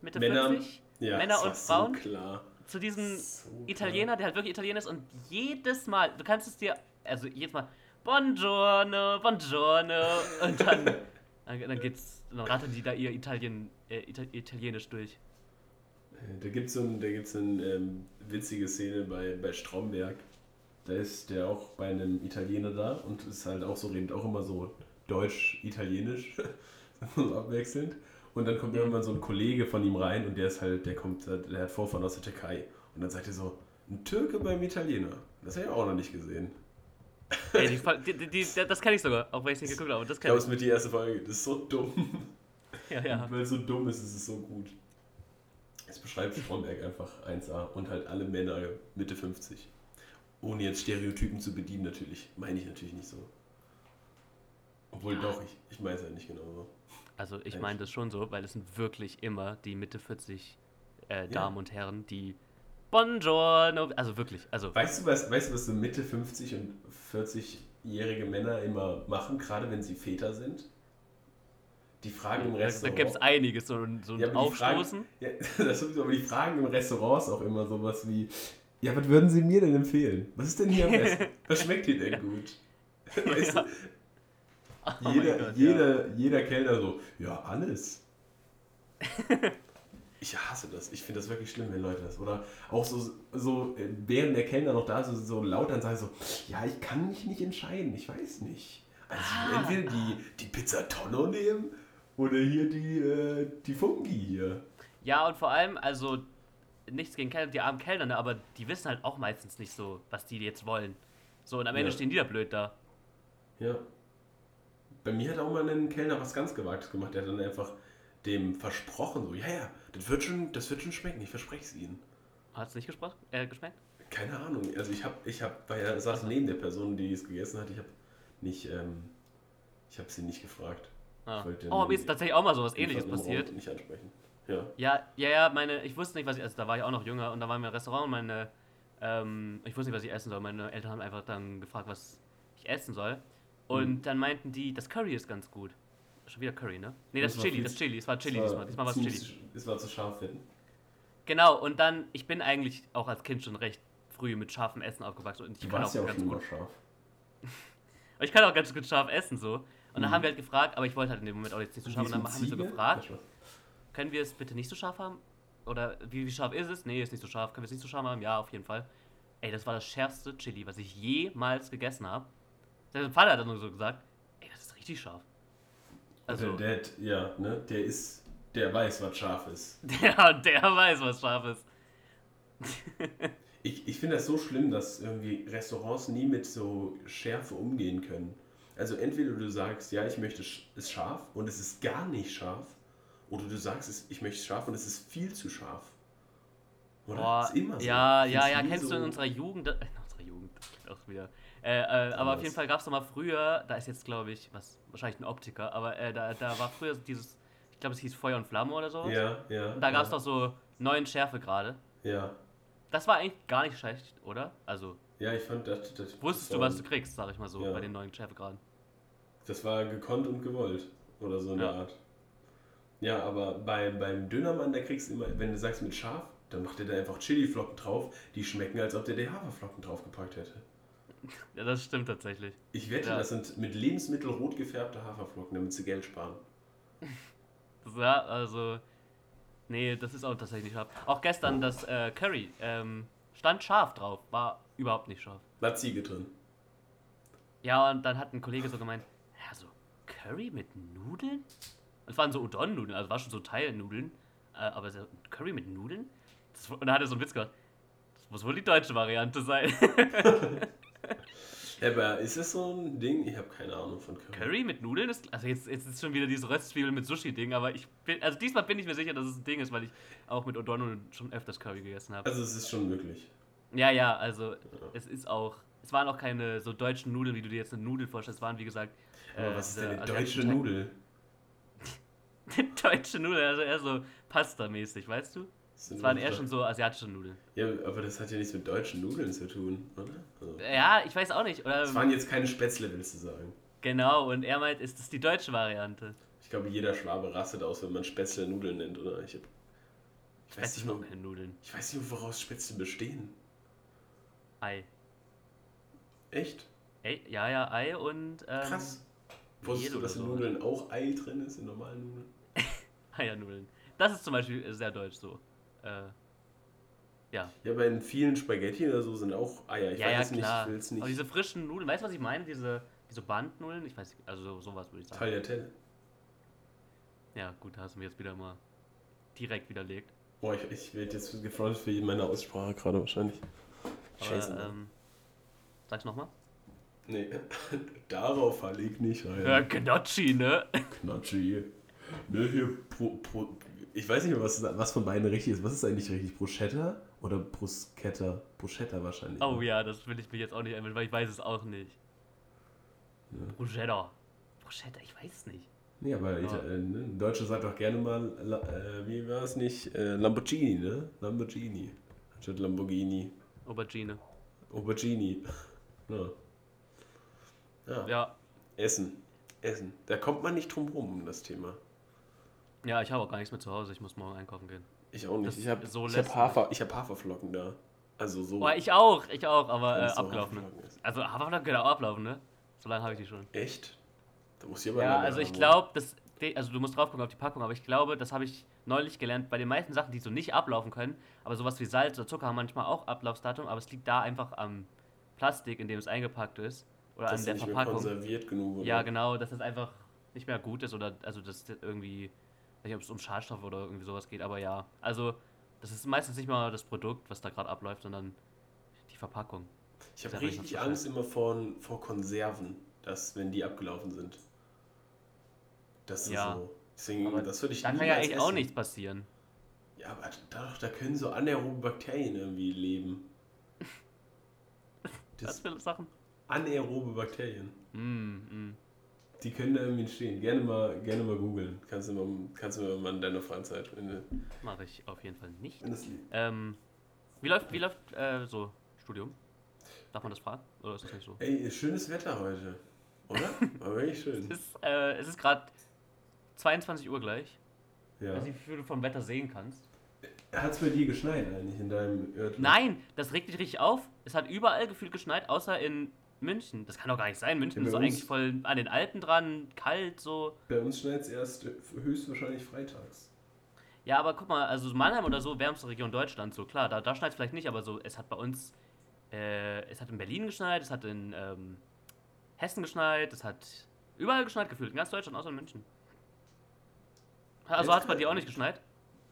Mitte Männer- 50 Ja, Männer und so Frauen? klar. zu diesem So Italiener, der halt wirklich Italiener ist und jedes Mal, du kannst es dir, also jedes Mal, Buongiorno, Buongiorno und dann, dann, dann geht's, dann rattern die da ihr Italien, äh, Ita Italienisch durch. Äh, Da gibt es so ein, da gibt's so eine ähm, witzige Szene bei, bei Stromberg. Da ist der auch bei einem Italiener da und ist halt auch so, redet auch immer so deutsch-italienisch, so abwechselnd. Und dann kommt irgendwann so ein Kollege von ihm rein und der ist halt, der kommt, der hat Vorfahren aus der Türkei. Und dann sagt er so, ein Türke beim Italiener. Das habe ich auch noch nicht gesehen. Ey, die, die, die, das kenne ich sogar, auch wenn ich es nicht geguckt habe, das Ich glaube, es ist mit die erste Folge. Das ist so dumm. Ja, ja. Weil es so dumm ist, ist es so gut. Es beschreibt Stromberg einfach 1A und halt alle Männer Mitte 50. Ohne jetzt Stereotypen zu bedienen, natürlich. Meine ich natürlich nicht so. Obwohl Ja. doch, ich, ich meine es ja nicht genau so. Also ich meine das schon so, weil es sind wirklich immer die Mitte 40 äh, Damen und Herren, die Buongiorno, also wirklich, also Weißt du, was, weißt du, was so Mitte 50 und 40-jährige Männer immer machen, gerade wenn sie Väter sind? Die fragen im da, da Restaurant. gibt es einiges, so, ein- so ein Ja, aber die Fragen- Aufstoßen. Ja, das sowieso, aber die fragen im Restaurants auch immer sowas wie: Ja, was würden Sie mir denn empfehlen? Was ist denn hier am besten? Was schmeckt hier denn gut? Weißt Ja. du, Oh jeder, Gott, ja. jeder, jeder Kellner so: Ja, alles. Ich hasse das. Ich finde das wirklich schlimm, wenn Leute das. Oder auch so, so äh, während der Kellner noch da ist, so, so laut dann sagen: so, Ja, ich kann mich nicht entscheiden. Ich weiß nicht. Also Ah. entweder die, die Pizza Tonno nehmen oder hier die, äh, die Fungi hier. Ja, und vor allem, also nichts gegen Kellner, die armen Kellner, ne, aber die wissen halt auch meistens nicht so, was die jetzt wollen. So, und am Ende Ja. stehen die da blöd da. Ja. Bei mir hat auch mal ein Kellner was ganz Gewagtes gemacht. Der hat dann einfach dem versprochen, so, ja, ja, das wird schon, das wird schon schmecken, ich verspreche es Ihnen. Hat es nicht äh, geschmeckt? Keine Ahnung. Also ich habe, ich habe, weil er saß neben der Person, die es gegessen hat. Ich habe nicht, ähm, ich habe sie nicht gefragt. Ah. Oh, mir ist tatsächlich auch mal sowas ähnliches passiert. Nicht ansprechen. Ja. Ja, ja, ja, meine, ich wusste nicht, was ich esse. Da war ich auch noch jünger und da waren wir im Restaurant und meine, ähm, ich wusste nicht, was ich essen soll. Meine Eltern haben einfach dann gefragt, was ich essen soll. Und Mhm. dann meinten die, das Curry ist ganz gut. Schon wieder Curry, ne? Nee, das, Das Chili, das Chili. Es war Chili war diesmal. Diesmal war es Chili. Es war zu scharf werden. Genau, und dann, ich bin eigentlich auch als Kind schon recht früh mit scharfem Essen aufgewachsen und ich Du kann auch ja auch ganz gut. scharf. Ich kann auch ganz gut scharf essen so. Und dann Mhm. haben wir halt gefragt, aber ich wollte halt in dem Moment auch jetzt nicht so scharf. Und dann haben wir so gefragt, können wir es bitte nicht so scharf haben? Oder wie, wie scharf ist es? Nee, ist nicht so scharf. Können wir es nicht so scharf haben? Ja, auf jeden Fall. Ey, das war das schärfste Chili, was ich jemals gegessen habe. Sein Vater hat dann nur so gesagt, ey, das ist richtig scharf. Also, der, der, ja, ne, der ist, der weiß, was scharf ist. der, der weiß, was scharf ist. Ich, ich finde das so schlimm, dass irgendwie Restaurants nie mit so Schärfe umgehen können. Also entweder du sagst, ja, ich möchte es scharf und es ist gar nicht scharf, oder du sagst, ich möchte es scharf und es ist viel zu scharf. Oder? Boah, ist immer so. ja, ja, ja, kennst du so- in unserer Jugend, äh, in unserer Jugend, das klingt auch wieder, äh, äh, aber auf jeden Fall gab es doch mal früher, da ist jetzt glaube ich, was, wahrscheinlich ein Optiker, aber äh, da, da war früher dieses, ich glaube es hieß Feuer und Flamme oder sowas. Ja, ja. Und da gab es ja, doch so neun Schärfegrade. Ja. Das war eigentlich gar nicht schlecht, oder? Also, Ja, ich fand das. das wusstest das du, was du kriegst, sag ich mal so, Ja. bei den neuen Schärfegraden. Das war gekonnt und gewollt. Oder so in Ja. Art. Ja, aber beim, beim Dönermann, da kriegst du immer, wenn du sagst mit scharf, dann macht er da einfach Chiliflocken drauf, die schmecken, als ob der die Haferflocken draufgepackt hätte. Ja, das stimmt tatsächlich. Ich wette, Ja. das sind mit Lebensmittel rot gefärbte Haferflocken, damit sie Geld sparen. Ja, also, nee, das ist auch tatsächlich scharf. Auch gestern das äh, Curry, ähm, stand scharf drauf, war überhaupt nicht scharf. War Ziege drin. Ja, und dann hat ein Kollege so gemeint, Curry mit Nudeln? Es waren so Udon-Nudeln, also war schon so Teilnudeln, äh, aber so Curry mit Nudeln? Das, und da hat er so einen Witz gemacht. Das muss wohl die deutsche Variante sein. Aber ist das so ein Ding? Ich habe keine Ahnung von Curry. Curry mit Nudeln ist, also jetzt, jetzt ist schon wieder diese Röstzwiebel mit Sushi-Ding, aber ich bin, also diesmal bin ich mir sicher, dass es ein Ding ist, weil ich auch mit Udon-Nudeln schon öfters Curry gegessen habe. Also es ist schon möglich. Ja, ja, also es ist auch, es waren auch keine so deutschen Nudeln, wie du dir jetzt eine Nudel vorstellst, es waren wie gesagt. Aber äh, was ist denn eine deutsche Nudel? deutsche Nudeln, also eher so Pasta-mäßig, weißt du? Das waren nur eher schon so asiatische Nudeln. Ja, aber das hat ja nichts mit deutschen Nudeln zu tun, oder? Also, Ja, ich weiß auch nicht. Oder es waren jetzt keine Spätzle, willst du sagen. genau, und er meint, ist das die deutsche Variante? Ich glaube, jeder Schwabe rastet aus, wenn man Spätzle Nudeln nennt, oder? Ich, hab, ich, weiß Das nicht keine Nudeln. ich weiß nicht, woraus Spätzle bestehen. Ei. Echt? Ey, ja, ja, Ei und ähm, Krass. Wusstest du, dass in so. Nudeln auch Ei drin ist, in normalen Nudeln? Eiernudeln. Das ist zum Beispiel sehr deutsch so. Äh, ja. Ja, aber in vielen Spaghetti oder so sind auch Eier. Ich ja, ja, weiß nicht, klar. ich will es Aber nicht. diese frischen Nudeln, weißt du, was ich meine? Diese, diese Bandnudeln? Ich weiß nicht, also so- sowas würde ich sagen. Tagliatelle. Ja, gut, da hast du mir jetzt wieder mal direkt widerlegt. Boah, ich, ich werde jetzt gefreut für meine Aussprache gerade wahrscheinlich. Scheiße. Aber, ähm, sag's nochmal. Nee, darauf falle ich nicht rein. Ja, Gnocchi, ne? Knatschi. Ne, hier, pro, pro, ich weiß nicht mehr, was, was von beiden richtig ist. Was ist eigentlich richtig? Bruschetta oder Bruschetta? Bruschetta wahrscheinlich. Oh ne? ja, das will ich mich jetzt auch nicht einbilden, weil ich weiß es auch nicht. Ja. Bruschetta. Bruschetta, ich weiß es nicht. Nee, aber Ja. Äh, ne? ein Deutscher sagt doch gerne mal, äh, wie war es nicht? Äh, Lamborghini, ne? Lamborghini. Anstatt Lamborghini. Aubergine. Aubergine. Ja. Ja. Ja. Essen. Essen. Da kommt man nicht drum rum um das Thema. Ja, ich habe auch gar nichts mehr zu Hause. Ich muss morgen einkaufen gehen. Ich auch nicht. Das ich habe so ich hab Hafer, ich hab Haferflocken da. Also so. Oh, ich auch, ich auch, aber äh, so abgelaufen. Also Haferflocken können auch ablaufen, ne? So lange habe ich die schon. Echt? Da muss ich aber Ja, also ich glaube, das, also du musst drauf gucken auf die Packung, aber ich glaube, das habe ich neulich gelernt, bei den meisten Sachen, die so nicht ablaufen können, aber sowas wie Salz oder Zucker haben manchmal auch Ablaufsdatum, aber es liegt da einfach am Plastik, in dem es eingepackt ist oder Das an der nicht Verpackung. konserviert genug. Oder? Ja, genau, dass das einfach nicht mehr gut ist oder also dass das irgendwie, ich weiß nicht, ob es um Schadstoffe oder irgendwie sowas geht, aber ja, also das ist meistens nicht mal das Produkt, was da gerade abläuft, sondern die Verpackung. Ich habe richtig so Angst immer vor, vor Konserven, dass, wenn die abgelaufen sind. Das ist Ja. so. Deswegen, Aber das würde ich Da kann ja niemals eigentlich auch essen. nichts passieren. Ja, aber da, da können so anaerobe Bakterien irgendwie leben. Was für Sachen? Anaerobe Bakterien. Mm, mm. Die können da irgendwie entstehen. Gerne mal, gerne mal googeln. Kannst du mal, kannst du mal in deiner Freizeit. Mache ich auf jeden Fall nicht. Ähm, wie läuft, wie läuft äh, so Studium? Darf man das fragen? Oder ist das nicht so? Ey, schönes Wetter heute. Oder? Aber wirklich schön. Es ist, äh, ist gerade 22 Uhr gleich. Ich Ja. weiß nicht, wie viel du vom Wetter sehen kannst. Hat es bei dir geschneit eigentlich in deinem Örtchen? Nein, das regt dich richtig auf. Es hat überall gefühlt geschneit, außer in München. Das kann doch gar nicht sein. München Ja, ist doch eigentlich voll an den Alpen dran, kalt so. Bei uns schneit es erst höchstwahrscheinlich freitags. Ja, aber guck mal, also Mannheim oder so, wärmste Region Deutschlands, so klar, da, da schneit es vielleicht nicht, aber so, es hat bei uns, äh, es hat in Berlin geschneit, es hat in ähm, Hessen geschneit, es hat überall geschneit gefühlt, in ganz Deutschland, außer in München. Also hat es bei dir auch nicht geschneit?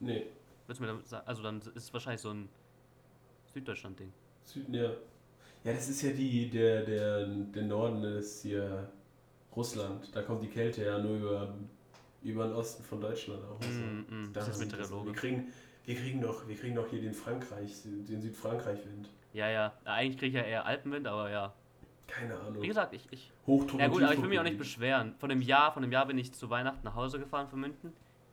Nee, Willst du mir damit sagen? Also dann ist es wahrscheinlich so ein Süddeutschland-Ding. Süden, ja. Ja, das ist ja die, der, der, der Norden ist hier Russland. Da kommt die Kälte ja nur über, über den Osten von Deutschland auch. Also, Mm, mm, da das ist das- Meteorologe. Wir kriegen, wir kriegen doch, wir kriegen doch hier den Frankreich, den Südfrankreich-Wind. Ja, ja, eigentlich kriege ich ja eher Alpenwind, aber ja. Keine Ahnung. Wie gesagt, ich, ich Hochdruck Ja gut, aber ich will mich auch nicht beschweren. Von dem Jahr, von dem Jahr bin ich zu Weihnachten nach Hause gefahren von München.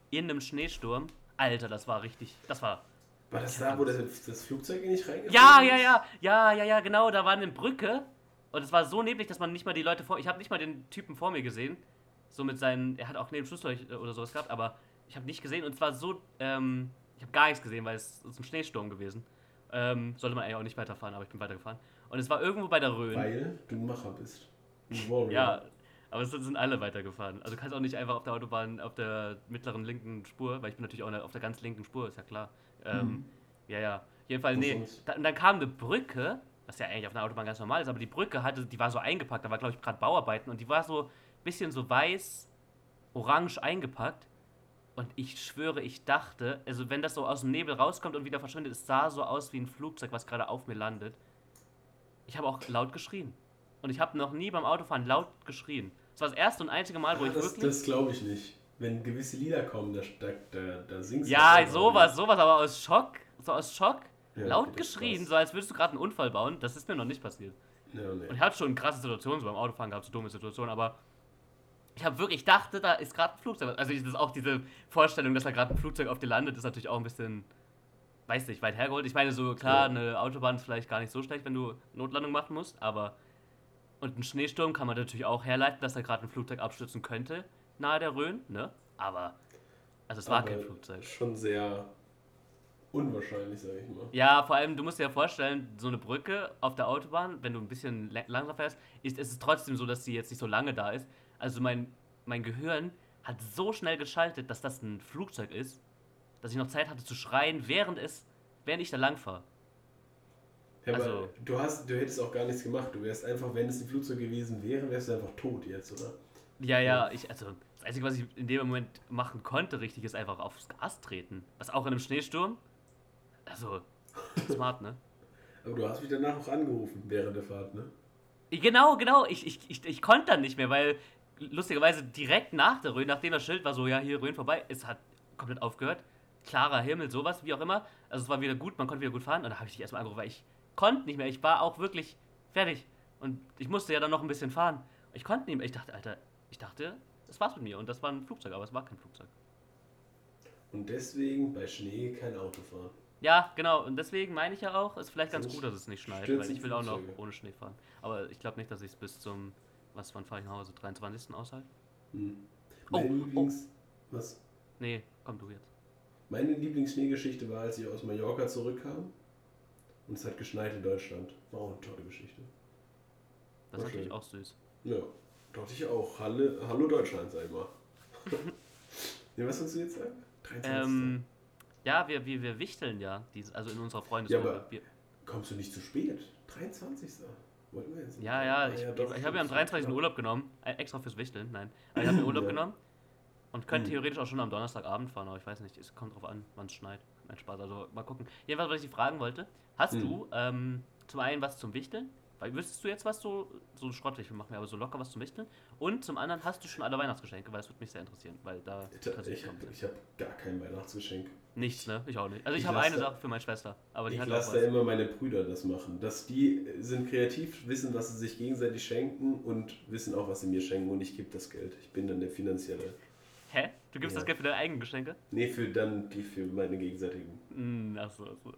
In einem Schneesturm. Alter, das war richtig. Das war. War das da, wo das, das Flugzeug nicht reingeflogen Ja, ist? ja, ja, ja, ja, ja, genau. Da war eine Brücke. Und es war so neblig, dass man nicht mal die Leute vor. Ich habe nicht mal den Typen vor mir gesehen. So mit seinen. Er hat auch neben Schussleucht oder sowas gehabt, aber ich habe nicht gesehen. Und es war so. Ähm, ich habe gar nichts gesehen, weil es ist ein Schneesturm gewesen. Ähm, sollte man eigentlich auch nicht weiterfahren, aber ich bin weitergefahren. Und es war irgendwo bei der Rhön. Weil du ein Macher bist. Ein Warrior. Ja, aber es sind alle weitergefahren. Also du kannst auch nicht einfach auf der Autobahn auf der mittleren linken Spur, weil ich bin natürlich auch auf der ganz linken Spur, ist ja klar. Ähm, Ja, ja. Auf jeden Fall, Wo nee. Da, und dann kam eine Brücke, was ja eigentlich auf einer Autobahn ganz normal ist, aber die Brücke hatte, die war so eingepackt, da war glaube ich gerade Bauarbeiten und die war so ein bisschen so weiß, orange eingepackt. Und ich schwöre, ich dachte, also wenn das so aus dem Nebel rauskommt und wieder verschwindet, es sah so aus wie ein Flugzeug, was gerade auf mir landet. Ich habe auch laut geschrien. Und ich habe noch nie beim Autofahren laut geschrien. Das war das erste und einzige Mal, wo Ah, ich das wirklich. das glaube ich nicht. Wenn gewisse Lieder kommen, da, da, da, singst du ja, sowas, sowas, aber aus Schock, so aus Schock, Ja, laut geschrien, so als würdest du gerade einen Unfall bauen. Das ist mir noch nicht passiert. Ja, nee. Und ich hatte schon krasse Situationen so beim Autofahren gehabt, so dumme Situationen, aber ich habe wirklich, ich dachte, da ist gerade ein Flugzeug. Also ich, das ist auch diese Vorstellung, dass da gerade ein Flugzeug auf dir landet, ist natürlich auch ein bisschen, weiß nicht, weit hergeholt. Ich meine, so klar, Ja. eine Autobahn ist vielleicht gar nicht so schlecht, wenn du Notlandung machen musst, aber und ein Schneesturm kann man natürlich auch herleiten, dass da gerade ein Flugzeug abstürzen könnte, nahe der Rhön, ne? Aber, also es war Aber kein Flugzeug. Schon sehr unwahrscheinlich, sage ich mal. Ja, vor allem, du musst dir ja vorstellen, so eine Brücke auf der Autobahn, wenn du ein bisschen langsam fährst, ist, ist es trotzdem so, dass sie jetzt nicht so lange da ist. Also mein, mein Gehirn hat so schnell geschaltet, dass das ein Flugzeug ist, dass ich noch Zeit hatte zu schreien, während es, während ich da lang fahre. Ja, aber Also- du, hast, du hättest auch gar nichts gemacht. Du wärst einfach, wenn es ein Flugzeug gewesen wäre, wärst du einfach tot jetzt, oder? Ja, ja, ich, also das Einzige, was ich in dem Moment machen konnte, richtig, ist einfach aufs Gas treten. Was auch in einem Schneesturm. Also, smart, ne? Aber du hast mich danach auch angerufen während der Fahrt, ne? Genau, genau. Ich, ich, ich, ich konnte dann nicht mehr, weil lustigerweise direkt nach der Rhön, nachdem das Schild war so, ja, hier Rhön vorbei, es hat komplett aufgehört. Klarer Himmel, sowas, wie auch immer. Also es war wieder gut, man konnte wieder gut fahren. Und dann habe ich dich erstmal angerufen, weil ich konnte nicht mehr. Ich war auch wirklich fertig. Und ich musste ja dann noch ein bisschen fahren. Ich konnte nicht mehr. Ich dachte, Alter, ich dachte, das war's mit mir. Und das war ein Flugzeug, aber es war kein Flugzeug. Und deswegen bei Schnee kein Auto fahren. Ja, genau. Und deswegen meine ich ja auch, ist vielleicht ganz gut, dass es nicht schneit, weil ich will auch noch ohne Schnee fahren. Aber ich glaube nicht, dass ich es bis zum, was, wann fahre ich nach Hause? 23. aushalte? Hm. Oh, Meine oh. Lieblings... Was? Nee, komm du jetzt. Meine Lieblingsschneegeschichte war, als ich aus Mallorca zurückkam und es hat geschneit in Deutschland. War auch eine tolle Geschichte. Das ist Okay. natürlich auch süß. Ja, dachte ich auch. Halle, Hallo Deutschland, sag ich mal. ja, was willst du jetzt sagen? 23. Ähm, ja, wir, wir, wir wichteln ja, also in unserer Freundesgruppe. Ja, aber- wir, Kommst du nicht zu spät? 23. Wollten wir jetzt nicht. ja, ja, Ah, ich, doch, ich habe ja am stimmt, 23. ja. Urlaub genommen, äh, extra fürs Wichteln, nein. Aber ich habe mir Urlaub Ja. genommen und könnte Hm. theoretisch auch schon am Donnerstagabend fahren, aber ich weiß nicht, es kommt drauf an, wann es schneit. Mein Spaß, also mal gucken. Jedenfalls, was ich dich fragen wollte, hast Hm. du ähm, zum einen was zum Wichteln? Weil wüsstest du jetzt, was du so schrottig, wir machen wir aber so locker was zu wichteln. Und zum anderen hast du schon alle Weihnachtsgeschenke, weil das würde mich sehr interessieren, weil da Ich, ich habe hab gar kein Weihnachtsgeschenk. nichts, ne? Ich auch nicht. Also ich, Ich habe eine da- Sache für meine Schwester, aber die Ich hat auch lasse da immer meine Brüder das machen. Dass die sind kreativ, wissen, was sie sich gegenseitig schenken und wissen auch, was sie mir schenken und ich gebe das Geld. Ich bin dann der finanzielle. Hä? Du gibst Ja. das Geld für deine eigenen Geschenke? Nee, für dann die für meine gegenseitigen. Hm, ach so, ach so.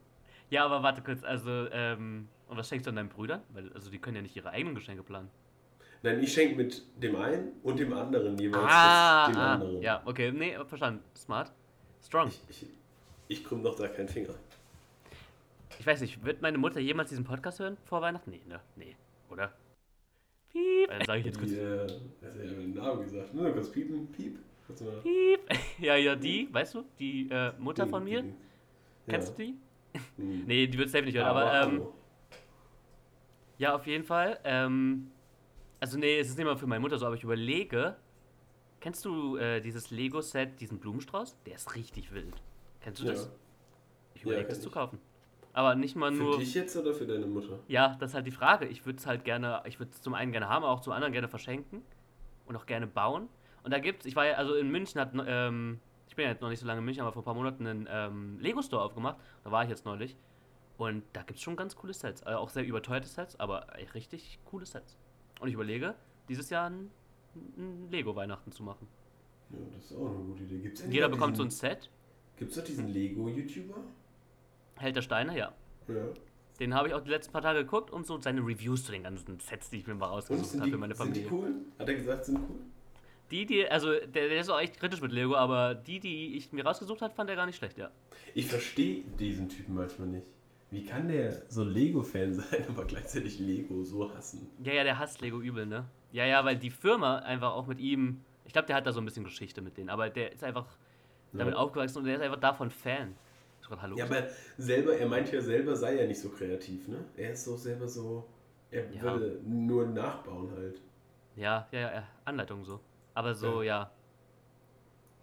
Ja, aber warte kurz, also, ähm, und was schenkst du an deinen Brüdern? Weil, also die können ja nicht ihre eigenen Geschenke planen. Nein, ich schenke mit dem einen und dem anderen jeweils Ah, dem ah, anderen. ja, okay, nee, verstanden. Smart. Strong. Ich, ich, ich krümm doch da keinen Finger. Ich weiß nicht, wird meine Mutter jemals diesen Podcast hören vor Weihnachten? Nee, ne? Nee, oder? Piep. Dann sage ich jetzt kurz Die, äh, hast ja den Namen gesagt. Nur kurz piepen, piep. Du mal Piep. Ja, ja, die, weißt du, die äh, Mutter von mir. Ding. Kennst ja. du die? Hm. Nee, die wird safe nicht hören, aber, ähm, hallo. ja, auf jeden Fall. Ähm, also, nee, es ist nicht mal für meine Mutter so, aber ich überlege. Kennst du äh, dieses Lego-Set, diesen Blumenstrauß? Der ist richtig wild. Kennst du ja. das? Ich überlege, kenn das zu ich. kaufen. Aber nicht mal Für nur. dich jetzt oder für deine Mutter? Ja, das ist halt die Frage. Ich würde es halt gerne, ich würde es zum einen gerne haben, aber auch zum anderen gerne verschenken und auch gerne bauen. Und da gibt's, ich war ja, also in München hat, ähm, ich bin ja jetzt noch nicht so lange in München, aber vor ein paar Monaten einen ähm, Lego-Store aufgemacht. Da war ich jetzt neulich. Und da gibt es schon ganz coole Sets. Also auch sehr überteuerte Sets, aber richtig coole Sets. Und ich überlege, dieses Jahr ein, ein Lego-Weihnachten zu machen. Ja, das ist auch eine gute Idee. Gibt's Jeder bekommt so ein Set. Gibt es doch diesen Lego-YouTuber? Held der Steine, ja. Ja. Den habe ich auch die letzten paar Tage geguckt und so seine Reviews zu den ganzen Sets, die ich mir mal rausgesucht habe für meine sind die Familie. cool? Hat er gesagt, sind cool? Die, die, also der, der ist auch echt kritisch mit Lego, aber die, die ich mir rausgesucht habe, fand er gar nicht schlecht, ja. Ich verstehe diesen Typen manchmal nicht. Wie kann der so Lego-Fan sein, aber gleichzeitig Lego so hassen? Ja, ja, der hasst Lego übel, ne? Ja, ja, weil die Firma einfach auch mit ihm, ich glaube, der hat da so ein bisschen Geschichte mit denen, aber der ist einfach damit Ja. aufgewachsen und der ist einfach davon Fan. Hallo? Ja, aber selber, er meint ja selber, sei ja nicht so kreativ, ne? Er ist so selber so, er Ja. würde nur nachbauen halt. ja, ja, ja, Anleitung so. Aber so, ja.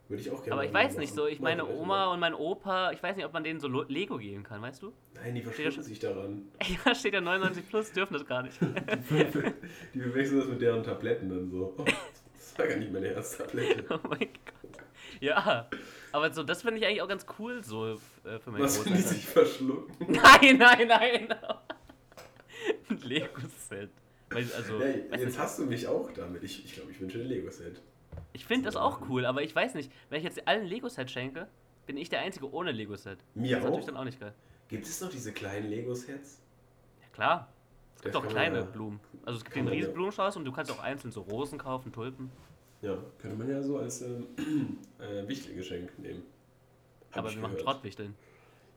Würde ich auch gerne Aber ich weiß nicht machen. so, ich meine Oma und mein Opa, ich weiß nicht, ob man denen so Lego geben kann, weißt du? Nein, die verschlucken sich daran. Ja, steht ja 99 plus, dürfen das gar nicht. Die verwechseln das mit deren Tabletten dann so. Oh, das war gar nicht meine Herztablette. oh mein Gott. Ja, aber so, das finde ich eigentlich auch ganz cool, so äh, für meine Was, wenn die Großeltern. sich verschlucken? Nein, nein, nein. Ein Lego-Set. Also, Ja, jetzt nicht, hast du mich auch damit. Ich, ich glaube, ich wünsche ein Lego-Set. ich finde das auch cool, aber ich weiß nicht, wenn ich jetzt allen Lego-Set schenke, bin ich der Einzige ohne Lego-Set. Mir Das ist natürlich auch. dann auch nicht geil. Gibt es noch diese kleinen Lego-Sets? Ja, klar. Es gibt auch kleine ja- Blumen. Also es gibt den man ja- Blumenstrauß und du kannst auch einzeln so Rosen kaufen, Tulpen. Ja, könnte man ja so als ähm, äh, Wichtelgeschenk nehmen. Hab aber wir machen gehört. Schrottwichteln.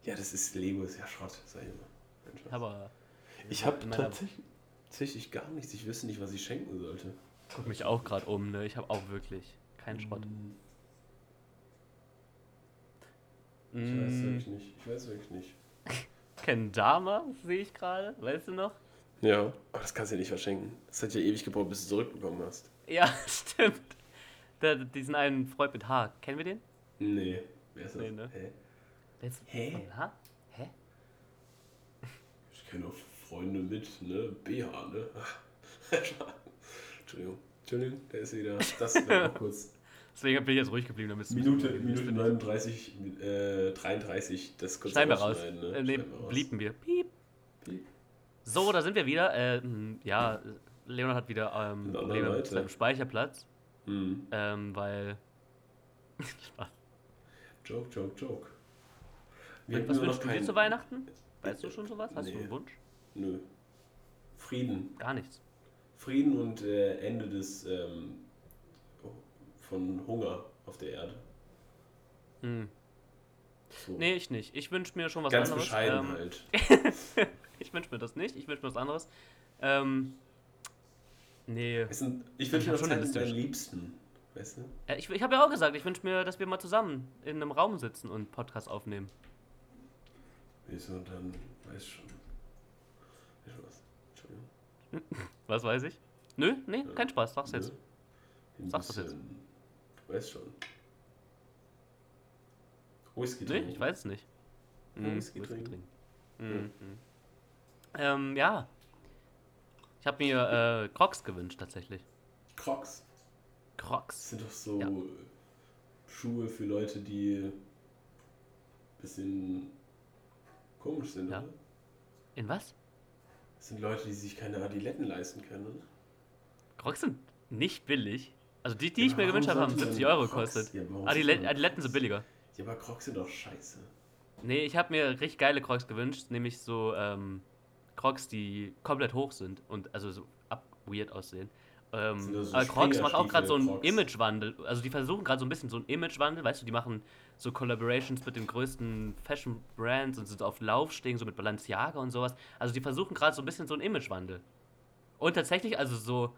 Ja, das ist Lego, ist ja Schrott, sag ich was. Aber ich habe tatsächlich, tatsächlich gar nichts. Ich wüsste nicht, was ich schenken sollte. guck mich auch gerade um, ne? Ich habe auch wirklich keinen Schrott. Ich weiß Mm, wirklich nicht. Ich weiß wirklich nicht. Kendama sehe ich gerade, weißt du noch? Ja, aber das kannst du ja nicht verschenken. Das hat ja ewig gebraucht, bis du zurückbekommen hast. Ja, stimmt. Der, diesen einen Freund mit H, kennen wir den? Nee. Wer ist das? Nee, ne? Hä? Hä? Hä? Ich kenne auch Freunde mit, ne? BH, ne? Entschuldigung. Entschuldigung, der ist wieder. Das wäre auch kurz. Deswegen bin ich jetzt ruhig geblieben, damit es Minute, Minute 39, äh, 33, das kurz Schneiden wir raus. Ne? Äh, nee, Schneiden wir. Piep. Piep. So, da sind wir wieder. Äh, ja, Leonard hat wieder ähm, Probleme mit seinem Speicherplatz, Hm. ähm, weil. Joke, joke, joke. Wir was noch wünschst du dir zu Weihnachten? Weißt du schon sowas? Hast du Nee. einen Wunsch? Nö. Frieden. Gar nichts. Frieden und äh, Ende des ähm, von Hunger auf der Erde. Hm. So. Nee, ich nicht. Ich wünsche mir schon was Ganz anderes. bescheiden ähm, halt. Ich wünsche mir das nicht. Ich wünsche mir was anderes. Ähm, nee. Es sind, ich Ich wünsche mir mit Liste. deinen Liebsten. Weißt du? Äh, Ich, ich habe ja auch gesagt, ich wünsche mir, dass wir mal zusammen in einem Raum sitzen und Podcast aufnehmen. Wieso dann? Weiß schon. Weißt du was? Entschuldigung. Was weiß ich? Nö, nee, kein Spaß, sag's jetzt. Nö. Ein Sag das jetzt. Du weißt schon. Whisky Nee, trinken. ich weiß es nicht. Ja, Whisky trinken. Mhm. Mhm. Ähm, ja. Ich habe mir äh, Crocs gewünscht, tatsächlich. Crocs. Das Crocs. sind doch so Ja. Schuhe für Leute, die ein bisschen komisch sind, Ja. oder? In was? Das sind Leute, die sich keine Adiletten leisten können. Crocs sind nicht billig. Also die, die Ja, ich mir gewünscht habe, haben sollte 70 man Euro gekostet. Ja, warum Adile sollte man Adiletten sind billiger. Ja, aber Crocs sind doch scheiße. Nee, ich habe mir richtig geile Crocs gewünscht, nämlich so ähm, Crocs, die komplett hoch sind und also so ab weird aussehen. Ähm, so Crocs macht auch gerade so einen? Imagewandel. Also die versuchen gerade so ein bisschen so einen Imagewandel, weißt du, die machen so Collaborations mit den größten Fashion Brands und sind so auf Laufstegen, so mit Balenciaga und sowas. Also die versuchen gerade so ein bisschen so einen Imagewandel. Und tatsächlich, also so,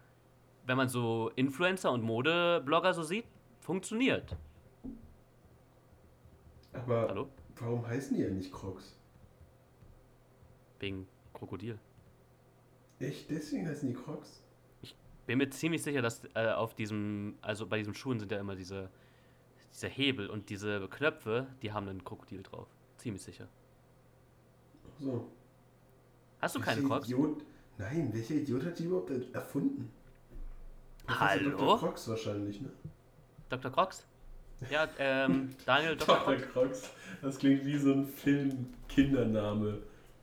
wenn man so Influencer und Modeblogger so sieht, funktioniert. Aber Hallo? warum heißen die ja nicht Crocs? Wegen Krokodil. Echt? Deswegen heißen die Crocs? Bin mir ziemlich sicher, dass äh, auf diesem, also bei diesen Schuhen sind ja immer diese, diese Hebel und diese Knöpfe, die haben einen Krokodil drauf. Ziemlich sicher. Ach so. Hast du keine Crocs? Idiot, nein, welcher Idiot hat die überhaupt erfunden? Professor Hallo? Dr. Crocs wahrscheinlich, ne? Dr. Crocs? Ja, ähm, Daniel Dr. Dr. Crocs. Das klingt wie so ein Film-Kindername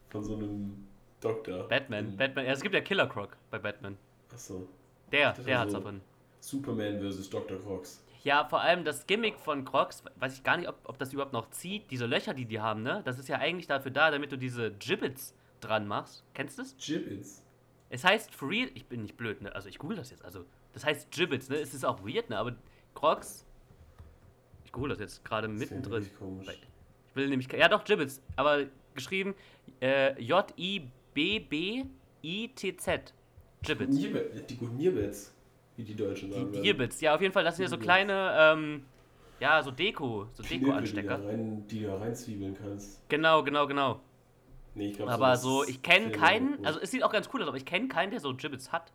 von so einem Doktor. Batman. Batman. Ja, es gibt ja Killer Croc bei Batman. Achso. Der, der hat's so. davon. Superman vs. Dr. Crocs. Ja, vor allem das Gimmick von Crocs, weiß ich gar nicht, ob, ob das überhaupt noch zieht. Diese Löcher, die die haben, ne? Das ist ja eigentlich dafür da, damit du diese Gibbets dran machst. Kennst du das? Gibbets. Es heißt Free, ich bin nicht blöd, ne? Also ich google das jetzt. Also, das heißt Gibbets, ne? Es ist auch weird, ne? Aber Crocs. Ich google das jetzt gerade Das mittendrin. komisch. Weil- Ich will nämlich. Ja, doch, Gibbets. Aber geschrieben äh, J-I-B-B-I-T-Z. Gibbets. Die guten Nirbets, wie die Deutschen Die sagen. werden. Gibbets. Ja, auf jeden Fall, das sind ja so kleine. Ähm, ja, so Deko. So Deko-Anstecker. Die, die du da reinzwiebeln kannst. Genau, genau, genau. Nee, ich glaub, Aber so, ich kenne keinen. Also, es sieht auch ganz cool aus, aber ich kenne keinen, der so Gibbets hat.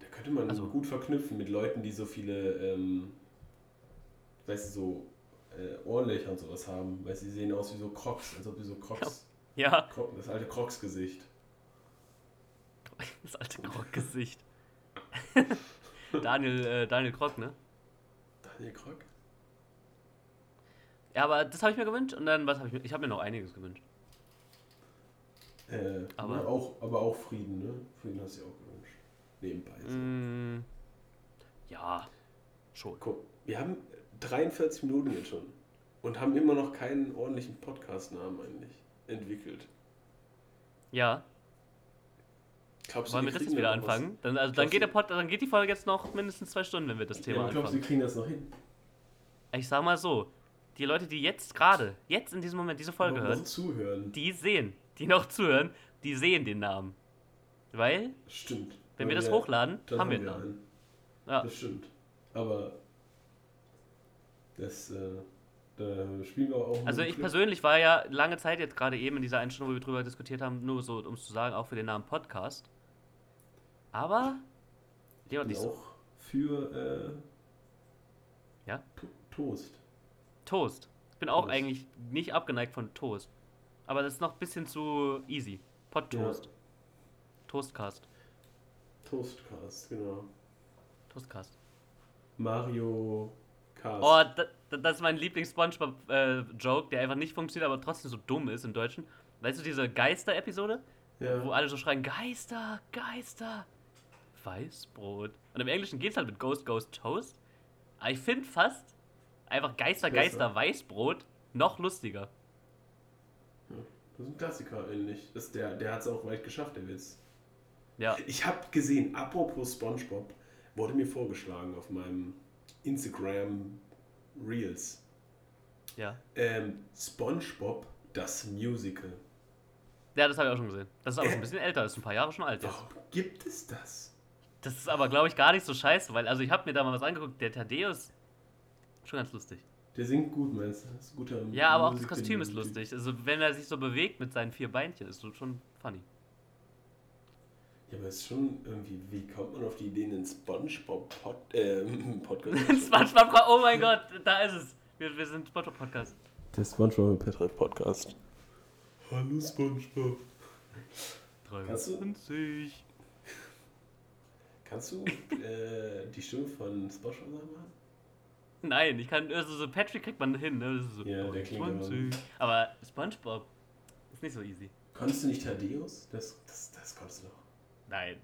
Da könnte man also- gut verknüpfen mit Leuten, die so viele, ähm, weißt du, so äh, Ohrlöcher und sowas haben. Weil sie sehen aus wie so Crocs, als ob sie so Crocs, Ja. Das alte Crocs-Gesicht. Das alte Krog-Gesicht. Daniel, äh, Daniel Krog, ne? Daniel Krog? Ja, aber das habe ich mir gewünscht und dann, was habe ich mir? Ich habe mir noch einiges gewünscht. Äh, Aber- auch, aber auch Frieden, ne? Frieden hast du dir auch gewünscht. Nebenbei. So. Mm, ja, schon. Guck, wir haben 43 Minuten jetzt schon und haben immer noch keinen ordentlichen Podcast-Namen eigentlich entwickelt. Ja, Glaubst wollen wir das jetzt wieder was? anfangen? Dann, also, dann, geht der Pod, dann geht die Folge jetzt noch mindestens zwei Stunden, wenn wir das Ja, Thema aber glaubst du, anfangen. wir kriegen das noch hin? Ich sag mal so, die Leute, die jetzt gerade, jetzt in diesem Moment diese Folge hören, zuhören. die sehen, die noch zuhören, die sehen den Namen. Weil, Stimmt. wenn wir das hochladen, dann haben wir den Namen. einen. Ja. Das stimmt. Aber das, äh, da spielen wir auch Also ich Glück. persönlich war ja lange Zeit jetzt gerade eben in dieser einen Stunde, wo wir drüber diskutiert haben, nur so, um es zu sagen, auch für den Namen Podcast. Aber, ja, bin nicht so. auch für äh, Ja? To Toast. Toast. Ich bin auch Toast. eigentlich nicht abgeneigt von Toast. Aber das ist noch ein bisschen zu easy. Pod Toast. Toastcast. Toastcast, genau. Toastcast. Mario Cast. Oh, da, das ist mein Lieblings-Spongebob-Joke, der einfach nicht funktioniert, aber trotzdem so dumm ist im Deutschen. Weißt du, diese Geister-Episode? ja. Wo alle so schreien, Geister, Geister, Weißbrot. Und im Englischen geht's halt mit Ghost, Ghost, Toast. Aber ich finde fast einfach Geister. Geister, Weißbrot noch lustiger. Das ist ein Klassiker ähnlich. Das, der der hat es auch weit geschafft, der Witz. Ja. Ich habe gesehen, apropos SpongeBob, wurde mir vorgeschlagen auf meinem Instagram Reels. Ja. Ähm, SpongeBob, das Musical. Ja, das habe ich auch schon gesehen. Das ist aber schon ein Äh. bisschen älter, das ist ein paar Jahre schon alt jetzt. Warum gibt es das? Das ist aber, glaube ich, gar nicht so scheiße, weil, also ich habe mir da mal was angeguckt, der Thaddeus, schon ganz lustig. Der singt gut, meinst du? Ist ein guter Ja, aber auch das Kostüm ist lustig. Also wenn er sich so bewegt mit seinen vier Beinchen, ist schon funny. Ja, aber es ist schon irgendwie, wie kommt man auf die Idee, einen SpongeBob Pod, äh, Podcast? SpongeBob, oh mein Gott, da ist es. Wir, wir sind SpongeBob-Podcast. Der SpongeBob Petre Podcast. Hallo SpongeBob. Kannst du- 53. Kannst du äh, die Stimme von SpongeBob machen? Nein, ich kann, also so Patrick kriegt man hin, ne? Das ist so, Ja, der klingt immer- 20. Aber SpongeBob ist nicht so easy. Konntest du nicht Thaddeus? Das, das, das konntest du doch. Nein.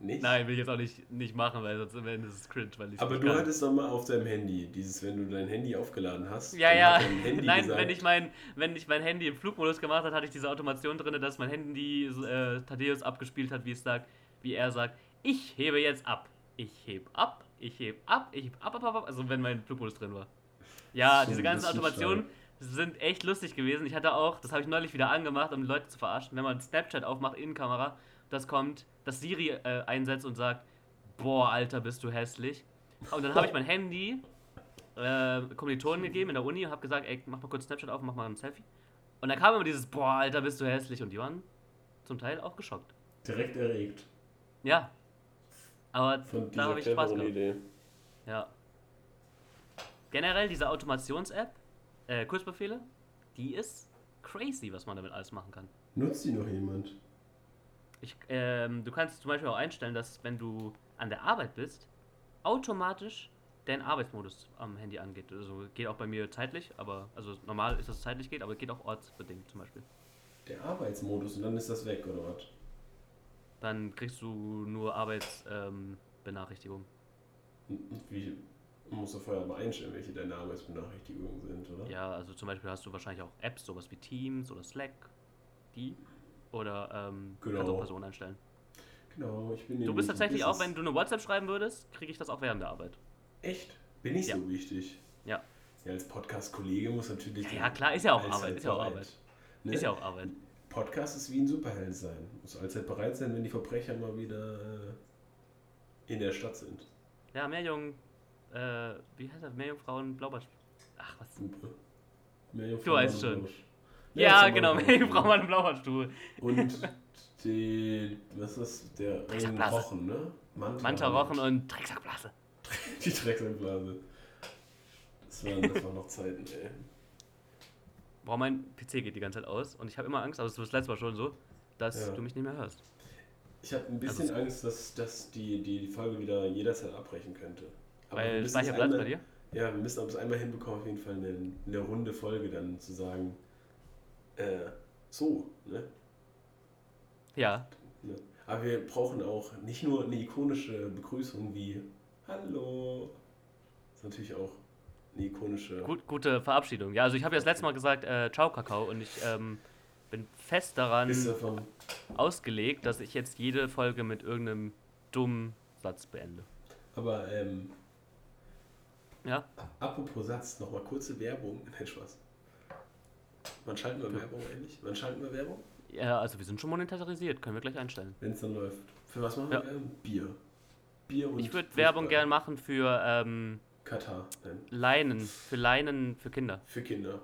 Nicht? Nein, will ich jetzt auch nicht, nicht machen, weil sonst am Ende ist es cringe, weil ich Aber du kann. hattest doch mal auf deinem Handy, dieses, wenn du dein Handy aufgeladen hast. Ja, ja. hat Nein, gesagt, wenn ich mein, wenn ich mein Handy im Flugmodus gemacht habe, hatte ich diese Automation drin, dass mein Handy äh, Thaddeus abgespielt hat, wie es sagt, wie er sagt, ich hebe jetzt ab. Ich heb ab, ich heb ab, ich heb ab, ab, ab, ab. Also wenn mein Flugmodus drin war. Ja, Schon diese ganzen Automationen sind echt lustig gewesen. Ich hatte auch, das habe ich neulich wieder angemacht, um Leute zu verarschen, wenn man Snapchat aufmacht, Innenkamera, das kommt, dass Siri äh, einsetzt und sagt, boah, Alter, bist du hässlich. Und dann habe ich mein Handy äh, Kommilitonen gegeben in der Uni und habe gesagt, ey, mach mal kurz Snapchat auf und mach mal ein Selfie. Und dann kam immer dieses, boah, Alter, bist du hässlich. Und die waren zum Teil auch geschockt. direkt erregt Ja. Aber von da habe ich Spaß gehabt. Idee. Ja. Generell diese Automations-App, äh, Kurzbefehle, die ist crazy, was man damit alles machen kann. Nutzt die noch jemand? Ich, ähm, du kannst zum Beispiel auch einstellen, dass wenn du an der Arbeit bist, automatisch dein Arbeitsmodus am Handy angeht. Also geht auch bei mir zeitlich, aber also normal ist, dass es zeitlich geht, aber geht auch ortsbedingt zum Beispiel. Der Arbeitsmodus und dann ist das weg, oder was? Dann kriegst du nur Arbeitsbenachrichtigungen. Ähm, Wie musst du vorher mal einstellen, welche deine Arbeitsbenachrichtigungen sind, oder? ja, also zum Beispiel hast du wahrscheinlich auch Apps, sowas wie Teams oder Slack, die. Oder ähm, Genau. kannst auch Personen einstellen. Genau, ich bin Du bist tatsächlich auch, wenn du eine WhatsApp schreiben würdest, kriege ich das auch während der Arbeit. Echt? Bin ich Ja. so wichtig? Ja. Ja, als Podcast-Kollege muss natürlich. Ja, klar, ist ja auch Arbeit, ist ja auch. Arbeit. Ne? Ist ja auch Arbeit. Podcast ist wie ein Superheld sein. Muss allzeit bereit sein, wenn die Verbrecher mal wieder äh, in der Stadt sind. Ja, Meerjungen, äh, wie heißt das? Meerjungfrauen, Blaubart. Ach, was? Mehr Du weißt schon. Ja, von genau. Meerjungfrauen an Blaubartstuhl. Und die, was ist das? Der. Rochen, ne? Manta, Manta Rochen und Drecksackblase. Die Drecksackblase. Das waren, das waren noch Zeiten, ey. Boah, mein PC geht die ganze Zeit aus und ich habe immer Angst, aber es war das letzte Mal schon so, dass Ja. du mich nicht mehr hörst. Ich habe ein bisschen Also- Angst, dass, dass die, die Folge wieder jederzeit abbrechen könnte. wir Weil Speicherplatz bei einmal- dir? Ja, wir müssen aber es einmal hinbekommen, auf jeden Fall eine, eine runde Folge dann zu sagen, äh, so, ne? Ja. Aber wir brauchen auch nicht nur eine ikonische Begrüßung wie Hallo. Das ist natürlich auch eine ikonische. Gut, gute Verabschiedung. Ja, also ich habe ja das letzte Mal gesagt, äh, ciao Kakao und ich ähm, bin fest daran ja ausgelegt, dass ich jetzt jede Folge mit irgendeinem dummen Satz beende. aber ähm, Ja? apropos Satz, nochmal kurze Werbung. Nein, Spaß. Wann schalten wir Werbung eigentlich? Wann schalten wir Werbung? Ja, also wir sind schon monetarisiert, können wir gleich einstellen. Wenn es dann läuft. Für was machen Ja. wir Werbung? Bier. Bier und Ich würde. Werbung gern machen für ähm, Katar. Nein. Leinen, für Leinen für Kinder. Für Kinder.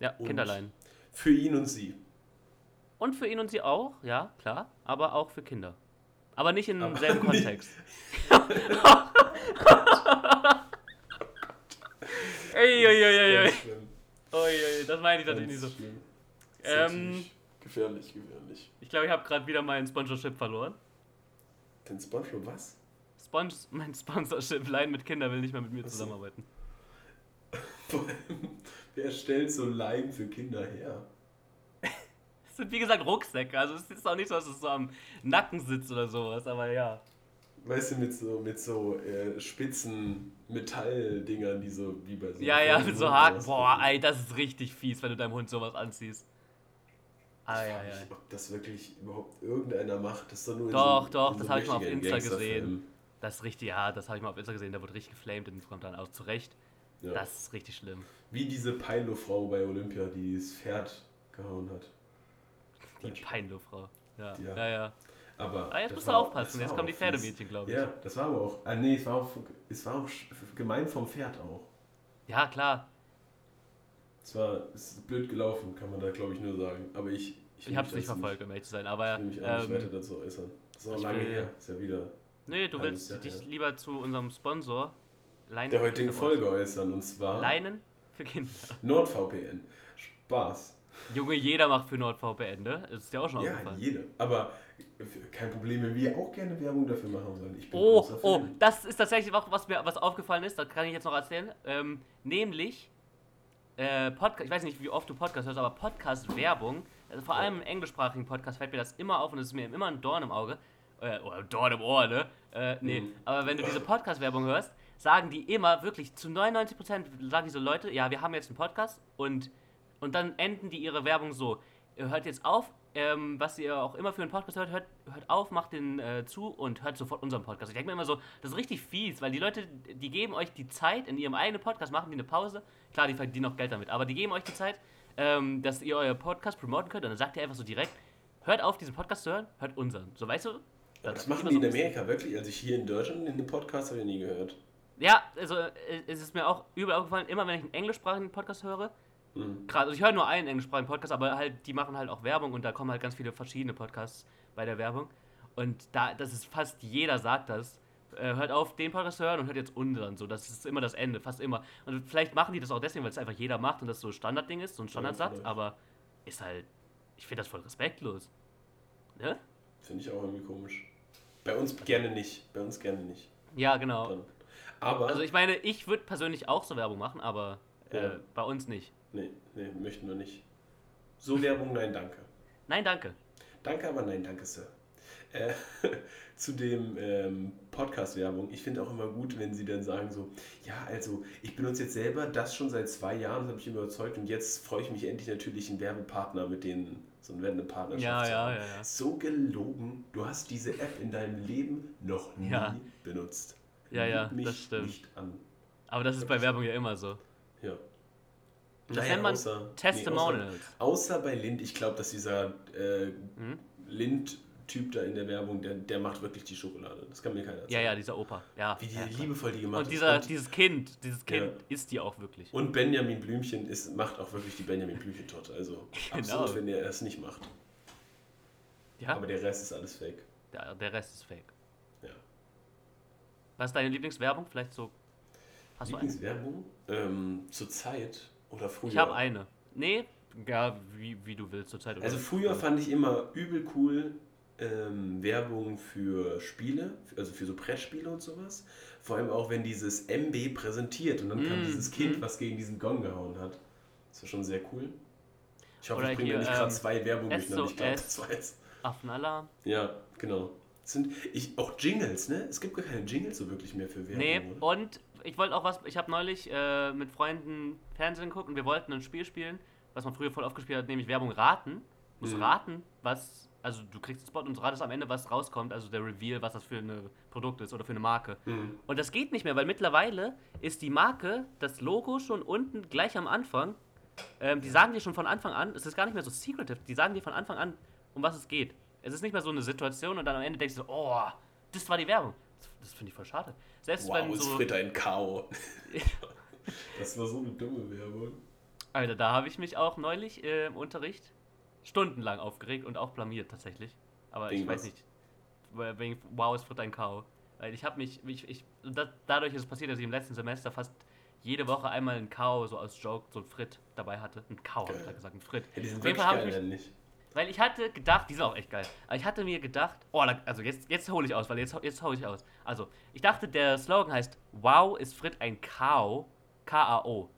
Ja, Und- Kinderleinen. Für ihn und sie. Und für ihn und sie auch, ja, klar, aber auch für Kinder. Aber nicht im Aber selben nicht- Kontext. Ey, ey, ey, ey, das meine ich natürlich nicht so. schlimm. Ähm, gefährlich, gefährlich. Ich glaube, ich habe gerade wieder mein Sponsorship verloren. Den Spongebob was? Spon mein Sponsorship, Leinen mit Kinder will nicht mehr mit mir Ach so. zusammenarbeiten. Wer stellt so Leim für Kinder her? Es sind wie gesagt Rucksäcke, also es ist auch nicht so, dass es so am Nacken sitzt oder sowas, aber ja. Weißt du, mit so, mit so äh, spitzen Metalldingern, die so wie bei so. Ja, ja, mit so Haken. Boah, ey, das ist richtig fies, wenn du deinem Hund sowas anziehst. Ich Ah, frag ja, ja. ob das wirklich überhaupt irgendeiner macht. Das ist doch nur in Doch, so, doch, das so hab ich mal auf Insta gesehen. Das ist richtig, ja, das habe ich mal auf Insta gesehen, da wurde richtig geflamed in den Kommentaren auch zurecht. Ja. Das ist richtig schlimm. Wie diese Peilo-Frau bei Olympia, die das Pferd gehauen hat. Die Peinlo-Frau. Ja, Ja. ja, ja. Aber Ah, jetzt musst du aufpassen, jetzt kommen die Pferdemädchen, glaube ich. Ja, das war aber auch. Ah, nee, es war auch, es war auch gemein vom Pferd auch. Ja, klar. Es war es ist blöd gelaufen, kann man da glaube ich nur sagen. Aber ich. Ich will habe es nicht verfolgt, um ehrlich zu sein, aber Ich will mich auch nicht weiter ähm, dazu äußern. Das ist auch ich lange will- her. Ist ja wieder nee, du willst Jahr dich her. lieber zu unserem Sponsor Leinen der heutigen Folge äußern. Und zwar Leinen für Kinder. NordVPN. Spaß. Junge, jeder macht für NordVPN, ne? Das ist dir auch schon Ja, aufgefallen. jeder. Aber kein Problem, wenn wir auch gerne Werbung dafür machen sollen. Ich bin Oh, oh, das ist tatsächlich auch, was mir was aufgefallen ist, das kann ich jetzt noch erzählen. Ähm, nämlich, äh, Podcast, ich weiß nicht, wie oft du Podcast hörst, aber Podcast-Werbung, also vor allem im englischsprachigen Podcast fällt mir das immer auf und es ist mir immer ein Dorn im Auge. Äh, oder ein Dorn im Ohr, ne? Äh, nee, Mhm. aber wenn du diese Podcast-Werbung hörst, sagen die immer wirklich zu 99% sagen diese Leute, ja, wir haben jetzt einen Podcast und, und dann enden die ihre Werbung so. Hört jetzt auf, ähm, was ihr auch immer für einen Podcast hört, hört, hört auf, macht den äh, zu und hört sofort unseren Podcast. Ich denke mir immer so, das ist richtig fies, weil die Leute, die geben euch die Zeit in ihrem eigenen Podcast, machen die eine Pause. Klar, die verdienen auch Geld damit, aber die geben euch die Zeit, ähm, dass ihr euer Podcast promoten könnt und dann sagt ihr einfach so direkt, hört auf, diesen Podcast zu hören, hört unseren. So, weißt du? Aber das machen die in ein Amerika wirklich. Also ich hier in Deutschland in dem Podcast habe ich nie gehört. Ja, also äh, es ist mir auch übel aufgefallen, immer wenn ich einen englischsprachigen Podcast höre, Mhm. gerade, also ich höre nur einen englischsprachigen Podcast, aber halt, die machen halt auch Werbung und da kommen halt ganz viele verschiedene Podcasts bei der Werbung. Und da, das ist fast jeder sagt das. Äh, hört auf, den Podcast zu hören und hört jetzt unseren. So, das ist immer das Ende, fast immer. Und vielleicht machen die das auch deswegen, weil es einfach jeder macht und das so Standardding ist, so ein Standardsatz, vielleicht. aber ist halt, ich finde das voll respektlos. Ne? Finde ich auch irgendwie komisch. Bei uns gerne nicht. Bei uns gerne nicht. Ja, genau. Dann. Aber. Also ich meine, ich würde persönlich auch so Werbung machen, aber äh, Ja. bei uns nicht. nee, nee, möchten wir nicht. So Werbung, nein, danke. Nein, danke. Danke, aber nein, danke, Sir. Äh, zu dem ähm, Podcast-Werbung. Ich finde auch immer gut, wenn sie dann sagen so, ja, also ich benutze jetzt selber das schon seit zwei Jahren, das habe ich immer überzeugt und jetzt freue ich mich endlich natürlich, einen Werbepartner mit denen, so einen Werbepartnerschaft Ja, zu ja, haben. ja, ja. So gelogen, du hast diese App in deinem Leben noch nie Ja. benutzt. Ja, ja, mich das stimmt. nicht an. Aber das ist bei Werbung ja immer so. Ja. Das Naja, nennt man außer- Testimonials. Nee, außer, außer bei Lind, ich glaube, dass dieser äh, Mhm. Lind-Typ da in der Werbung, der, der macht wirklich die Schokolade. Das kann mir keiner erzählen. Ja, ja, dieser Opa. Ja. Wie die ja, liebevoll die gemacht Und ist. dieser, und, dieses Kind, dieses Kind Ja. isst die auch wirklich. und Benjamin Blümchen ist, macht auch wirklich die Benjamin Blümchen-Torte. Also Genau. absolut, wenn er es nicht macht. Ja, Aber der Rest ist alles fake. der, der Rest ist fake. Ja. Was ist deine Lieblingswerbung? Vielleicht so. Hast du eine? Lieblingswerbung? Ähm, Zurzeit oder früher? Ich habe eine. Nee, ja, wie, wie du willst zurzeit. Also früher fand ich immer übel cool ähm, Werbung für Spiele, also für so Brettspiele und sowas. Vor allem auch, wenn dieses MB präsentiert und dann kam Mm, dieses Kind, mm. was gegen diesen Gong gehauen hat. Das war schon sehr cool. Ich hoffe, Oder ich bringe hier, nicht gerade ähm, zwei Werbungen durcheinander. Ich glaube, das war jetzt. Affenalarm? Ja, genau. Sind ich, auch Jingles, ne? Es gibt gar keine Jingles so wirklich mehr für Werbung. Nee, oder? und ich wollte auch was. Ich habe neulich äh, mit Freunden Fernsehen geguckt und wir wollten ein Spiel spielen, was man früher voll aufgespielt hat, nämlich Werbung raten. Du musst Mhm. raten, was. Also du kriegst den Spot und ratest am Ende, was rauskommt, also der Reveal, was das für ein Produkt ist oder für eine Marke. Mhm. Und das geht nicht mehr, weil mittlerweile ist die Marke, das Logo schon unten gleich am Anfang. Ähm, die sagen dir schon von Anfang an, es ist gar nicht mehr so secretive, die sagen dir von Anfang an, um was es geht. Es ist nicht mehr so eine Situation und dann am Ende denkst du, oh, das war die Werbung. Das, das finde ich voll schade. Selbst Wow, wenn so. Fritt ein K.O. das war so eine dumme Werbung. Alter, da habe ich mich auch neulich äh, im Unterricht stundenlang aufgeregt und auch blamiert tatsächlich. Aber Wegen ich weiß was? nicht. Wegen, wow, es wird ein K.O. Weil ich habe mich, ich, ich, da, dadurch ist es passiert, dass ich im letzten Semester fast jede Woche einmal ein K.O. so als Joke, so ein Frit dabei hatte. Ein habe ich Geil. da gesagt, ein Frit. Ja, die sind wirklich geil, ich mich, nicht? weil ich hatte gedacht, die sind auch echt geil, aber ich hatte mir gedacht, oh, also jetzt, jetzt hole ich aus, weil jetzt, jetzt hole ich aus. Also, ich dachte, der Slogan heißt, wow, ist Frit ein K.O., K-A-O.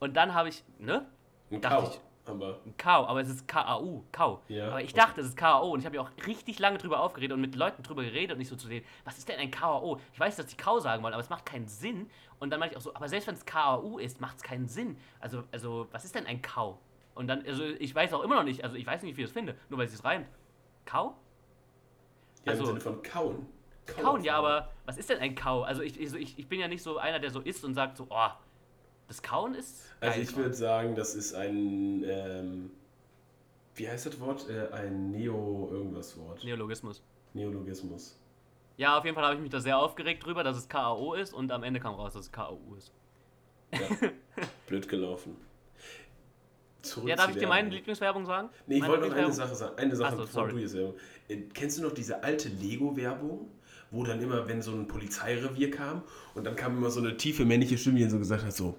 Und dann habe ich, ne? Ein Dachte Kau. ich- Aber Kau, aber es ist K-A-U, Kau. Ja, aber ich okay. dachte, es ist K-A-O und ich habe ja auch richtig lange drüber aufgeredet und mit Leuten drüber geredet und nicht so zu sehen, was ist denn ein K-A-O? Ich weiß, dass die Kau sagen wollen, aber es macht keinen Sinn. Und dann meinte ich auch so, aber selbst wenn es K-A-U ist, macht es keinen Sinn. Also, also, was ist denn ein Kau? Und dann, also ich weiß auch immer noch nicht, also ich weiß nicht, wie ich das finde, nur weil es sich reimt. Kau? ja, Also- im Sinne von kauen. Kauen, ja, aber was ist denn ein Kau? Also ich, ich, ich ich bin ja nicht so einer, der so isst und sagt so, oh, das Kauen ist. Also ich würde sagen, das ist ein, ähm, wie heißt das Wort? Äh, ein Neo-Irgendwas-Wort. Neologismus. Neologismus. Ja, auf jeden Fall habe ich mich da sehr aufgeregt drüber, dass es K-A-O ist und am Ende kam raus, dass es K-A-U ist. Ja. Blöd gelaufen. Zurück Ja, darf ich dir meine Lieblingswerbung sagen? Nee, ich Meine wollte noch eine? Sache sagen. Eine Sache, Ach so, bevor sorry. du jetzt Werbung. Kennst du noch diese alte Lego-Werbung, wo dann immer, wenn so ein Polizeirevier kam und dann kam immer so eine tiefe männliche Stimme, die so gesagt hat, so,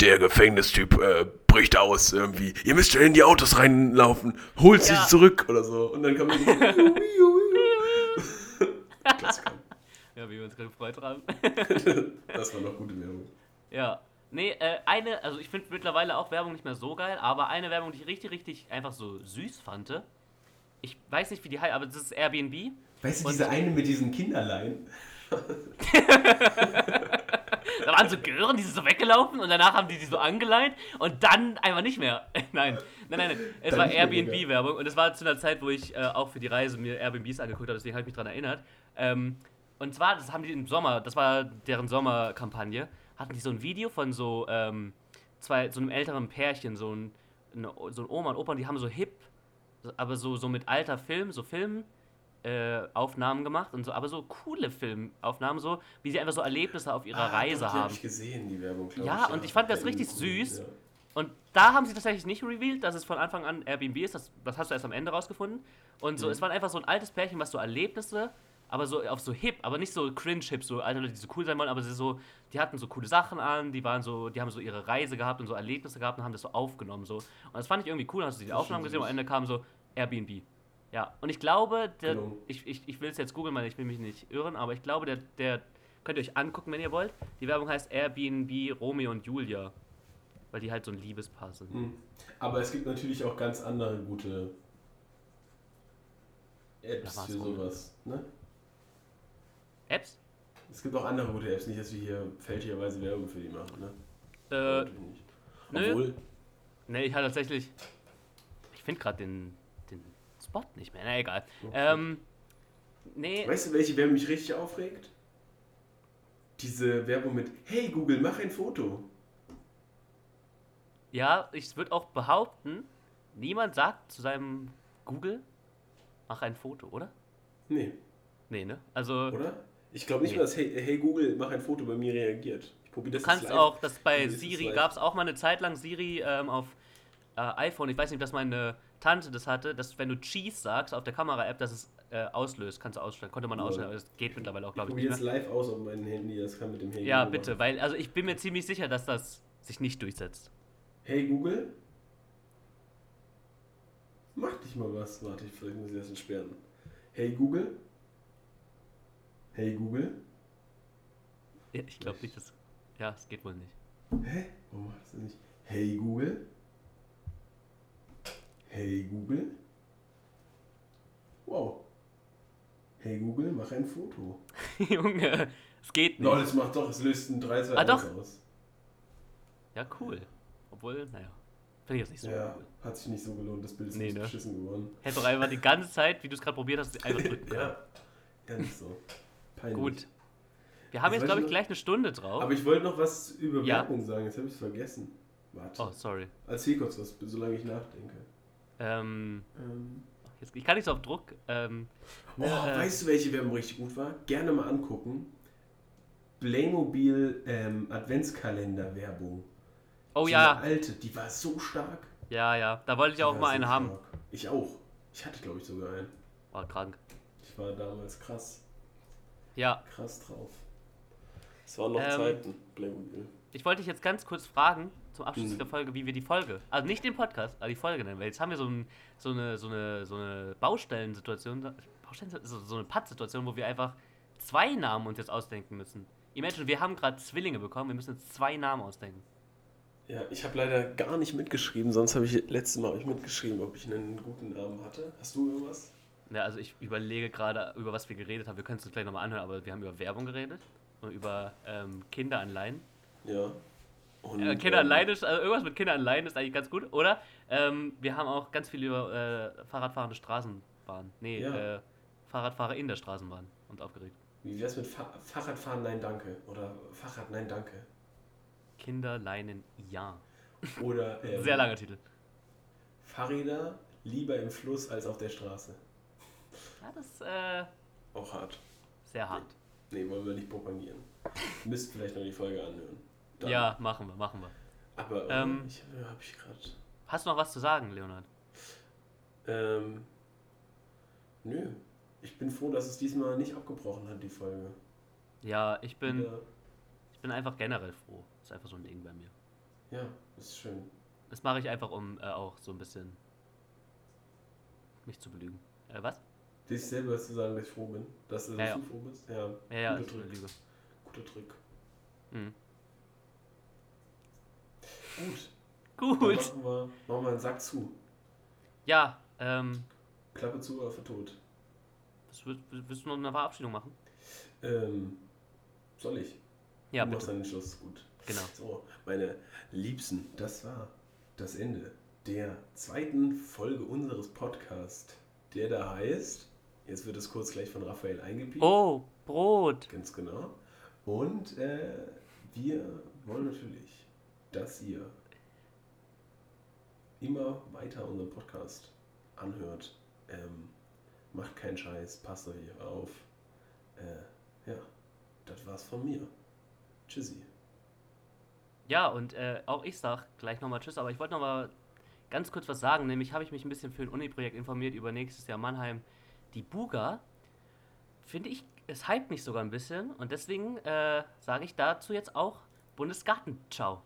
der Gefängnistyp äh, bricht aus irgendwie. Ihr müsst ja in die Autos reinlaufen, holt sie Ja. zurück oder so. Und dann kommt so, Klassiker. Ja, wie wir uns gerade gefreut haben. Das war noch gute Werbung. Ja. Nee, äh, eine, also ich finde mittlerweile auch Werbung nicht mehr so geil, aber eine Werbung, die ich richtig, richtig einfach so süß fand. Ich weiß nicht, wie die heißt, aber das ist Airbnb. Weißt du, diese eine mit diesen Kinderlein? Da waren so Gören, die sind so weggelaufen und danach haben die die so angeleint und dann einfach nicht mehr. nein, nein, nein, nein. Es Dann war Airbnb-Werbung und es war zu einer Zeit, wo ich äh, auch für die Reise mir Airbnbs angeguckt habe, deswegen habe ich mich daran erinnert. Ähm, und zwar, das haben die im Sommer, das war deren Sommerkampagne, hatten die so ein Video von so ähm, zwei, so einem älteren Pärchen, so ein, eine, so ein Oma und Opa, und die haben so hip, aber so, so mit alter Film, so Film, äh, Aufnahmen gemacht und so, aber so coole Filmaufnahmen, so wie sie einfach so Erlebnisse auf ihrer Reise Ah, doch, die haben. hab ich gesehen, die Werbung, Ja, ich. und ich fand das richtig Kunden, süß. ja. Und da haben sie tatsächlich nicht revealed, dass es von Anfang an Airbnb ist. Das, das hast du erst am Ende rausgefunden. Und so, Mhm. es war einfach so ein altes Pärchen, was so Erlebnisse, aber so auf so hip, aber nicht so cringe-hip, so alte Leute, die so cool sein wollen, aber sie so, die hatten so coole Sachen an, die waren so, die haben so ihre Reise gehabt und so Erlebnisse gehabt und haben das so aufgenommen. So. Und das fand ich irgendwie cool, hast du die Aufnahmen gesehen und am Ende kam so Airbnb. Ja, und ich glaube, der, Genau. ich, ich, ich will es jetzt googeln, weil ich will mich nicht irren, aber ich glaube, der, der könnt ihr euch angucken, wenn ihr wollt. Die Werbung heißt Airbnb Romeo und Julia. Weil die halt so ein Liebespaar sind. Hm. Aber es gibt natürlich auch ganz andere gute Apps für sowas. Ne? Apps? Es gibt auch andere gute Apps, nicht, dass wir hier fälschlicherweise Werbung für die machen. Ne? Äh, Natürlich nicht. nö. Obwohl, Ne, ich hatte tatsächlich. Ich finde gerade den Spot nicht mehr. Na egal. Okay. Ähm. Nee. weißt du, welche Werbung mich richtig aufregt? Diese Werbung mit Hey Google, mach ein Foto. Ja, ich würde auch behaupten, niemand sagt zu seinem Google, mach ein Foto, oder? Nee, Nee, ne? Also. oder? Ich glaube nicht Nee. mal, dass hey, hey Google, mach ein Foto bei mir reagiert. Ich probiere das Du kannst auch, das bei Siri gab es auch mal eine Zeit lang Siri ähm, auf äh, iPhone. Ich weiß nicht, ob das meine Tante das hatte, dass wenn du Cheese sagst auf der Kamera-App, dass es äh, auslöst. Kannst du ausstellen. Konnte man ausstellen, aber das geht mittlerweile auch, Ich glaube ich, probiere nicht jetzt mehr. live aus auf meinem Handy, das kann mit dem Hey Ja, Google bitte, machen. weil also ich bin mir ziemlich sicher, dass das sich nicht durchsetzt. Hey Google, mach dich mal was. Warte, ich vielleicht muss ich das entsperren. Hey Google, hey Google, Ja, Ich glaube nicht, dass. Ja, es geht wohl nicht. hä? Warum macht das nicht? Hey Google, hey Google, wow. Hey Google, mach ein Foto. Junge, es geht nicht. No, das macht doch, es löst ein 3, 2, Ah, 1 doch. aus. Ja, cool. Obwohl, naja. Finde ich jetzt nicht so Ja, cool. hat sich nicht so gelohnt, das Bild ist Nee, nicht ne? beschissen geworden. Hätte doch einfach die ganze Zeit, wie du es gerade probiert hast, einfach drücken. Ja, ja, nicht so. Peinlich. Gut. Wir haben Jetzt jetzt, glaube ich ich, noch- gleich eine Stunde drauf. Aber ich wollte noch was über Ja. Werbung sagen, jetzt habe ich es vergessen. Warte. oh, sorry. Erzähl kurz was, solange ich nachdenke. Ähm, Ähm, jetzt, ich kann nicht so auf Druck. Ähm, oh, äh, weißt du, welche Werbung richtig gut war? Gerne mal angucken. Playmobil ähm, Adventskalender-Werbung. oh So ja, Eine alte, die war so stark. ja, ja. Da wollte ich Die auch mal so einen haben. stark. Ich auch. Ich hatte, glaube ich, sogar einen. War krank. Ich war damals krass, Ja, krass drauf. Es waren noch Ähm, Zeiten, Playmobil. Ich wollte dich jetzt ganz kurz fragen, zum Abschluss Mhm. der Folge, wie wir die Folge, also nicht den Podcast, aber die Folge nennen. Weil jetzt haben wir so, ein, so eine, so eine, so eine Baustellensituation, Baustellen, so, so eine Pattsituation, wo wir einfach zwei Namen uns jetzt ausdenken müssen. Imagine, wir haben gerade Zwillinge bekommen, wir müssen jetzt zwei Namen ausdenken. Ja, ich habe leider gar nicht mitgeschrieben, sonst habe ich letztes Mal ich mitgeschrieben, ob ich einen guten Namen hatte. Hast du irgendwas? Ja, also ich überlege gerade, über was wir geredet haben. Wir können es uns gleich nochmal anhören, aber wir haben über Werbung geredet und über ähm, Kinderanleihen. Ja. Und, Äh, ähm, Kinderanleihen ist, also irgendwas mit Kinderanleihen ist eigentlich ganz gut, oder? Ähm, wir haben auch ganz viel über äh, Fahrradfahrende Straßenbahn. Nee, Ja. äh, Fahrradfahrer in der Straßenbahn uns aufgeregt. Wie wär's mit Fa Fahrradfahren, nein, danke. Oder Fahrrad, nein, danke. Kinderleinen, ja. Oder ähm, Sehr langer Titel. Fahrräder lieber im Fluss als auf der Straße. Ja, das äh, Auch hart. sehr hart. Nee, wollen wir nicht propagieren. Müsst vielleicht noch die Folge anhören. Dann. Ja, machen wir, machen wir. Aber Ähm, ähm, ich habe ich gerade. Hast du noch was zu sagen, Leonard? Ähm, nö. Ich bin froh, dass es diesmal nicht abgebrochen hat, die Folge. Ja, ich bin, Wieder- ich bin einfach generell froh. Ist einfach so ein Ding bei mir. Ja, ist schön. Das mache ich einfach, um äh, auch so ein bisschen mich zu belügen. Äh, was? Dich selber zu sagen, dass ich froh bin. Dass du, Ja, ja. froh bist. Ja, Ja, ja, guter Trick. Guter Trick. Mhm. Gut. Gut. Dann machen wir, machen wir einen Sack zu. Ja, ähm, Klappe zu oder tot. das wird, willst du noch eine Verabschiedung machen? Ähm, soll ich? Ja, du machst bitte. dann den Schluss. Gut. Genau. So, meine Liebsten, das war das Ende der zweiten Folge unseres Podcasts, der da heißt, jetzt wird es kurz gleich von Raphael eingepiept. Oh, Brot. Ganz genau. Und äh, wir wollen natürlich, dass ihr immer weiter unseren Podcast anhört. Ähm, macht keinen Scheiß, passt euch auf. Äh, ja, das war's von mir. Tschüssi. Ja, und äh, auch ich sag gleich nochmal Tschüss, aber ich wollte nochmal ganz kurz was sagen. Nämlich habe ich mich ein bisschen für ein Uni-Projekt informiert über nächstes Jahr Mannheim. Die Buga, finde ich, es hypt mich sogar ein bisschen. Und deswegen äh, sage ich dazu jetzt auch Bundesgarten. Ciao.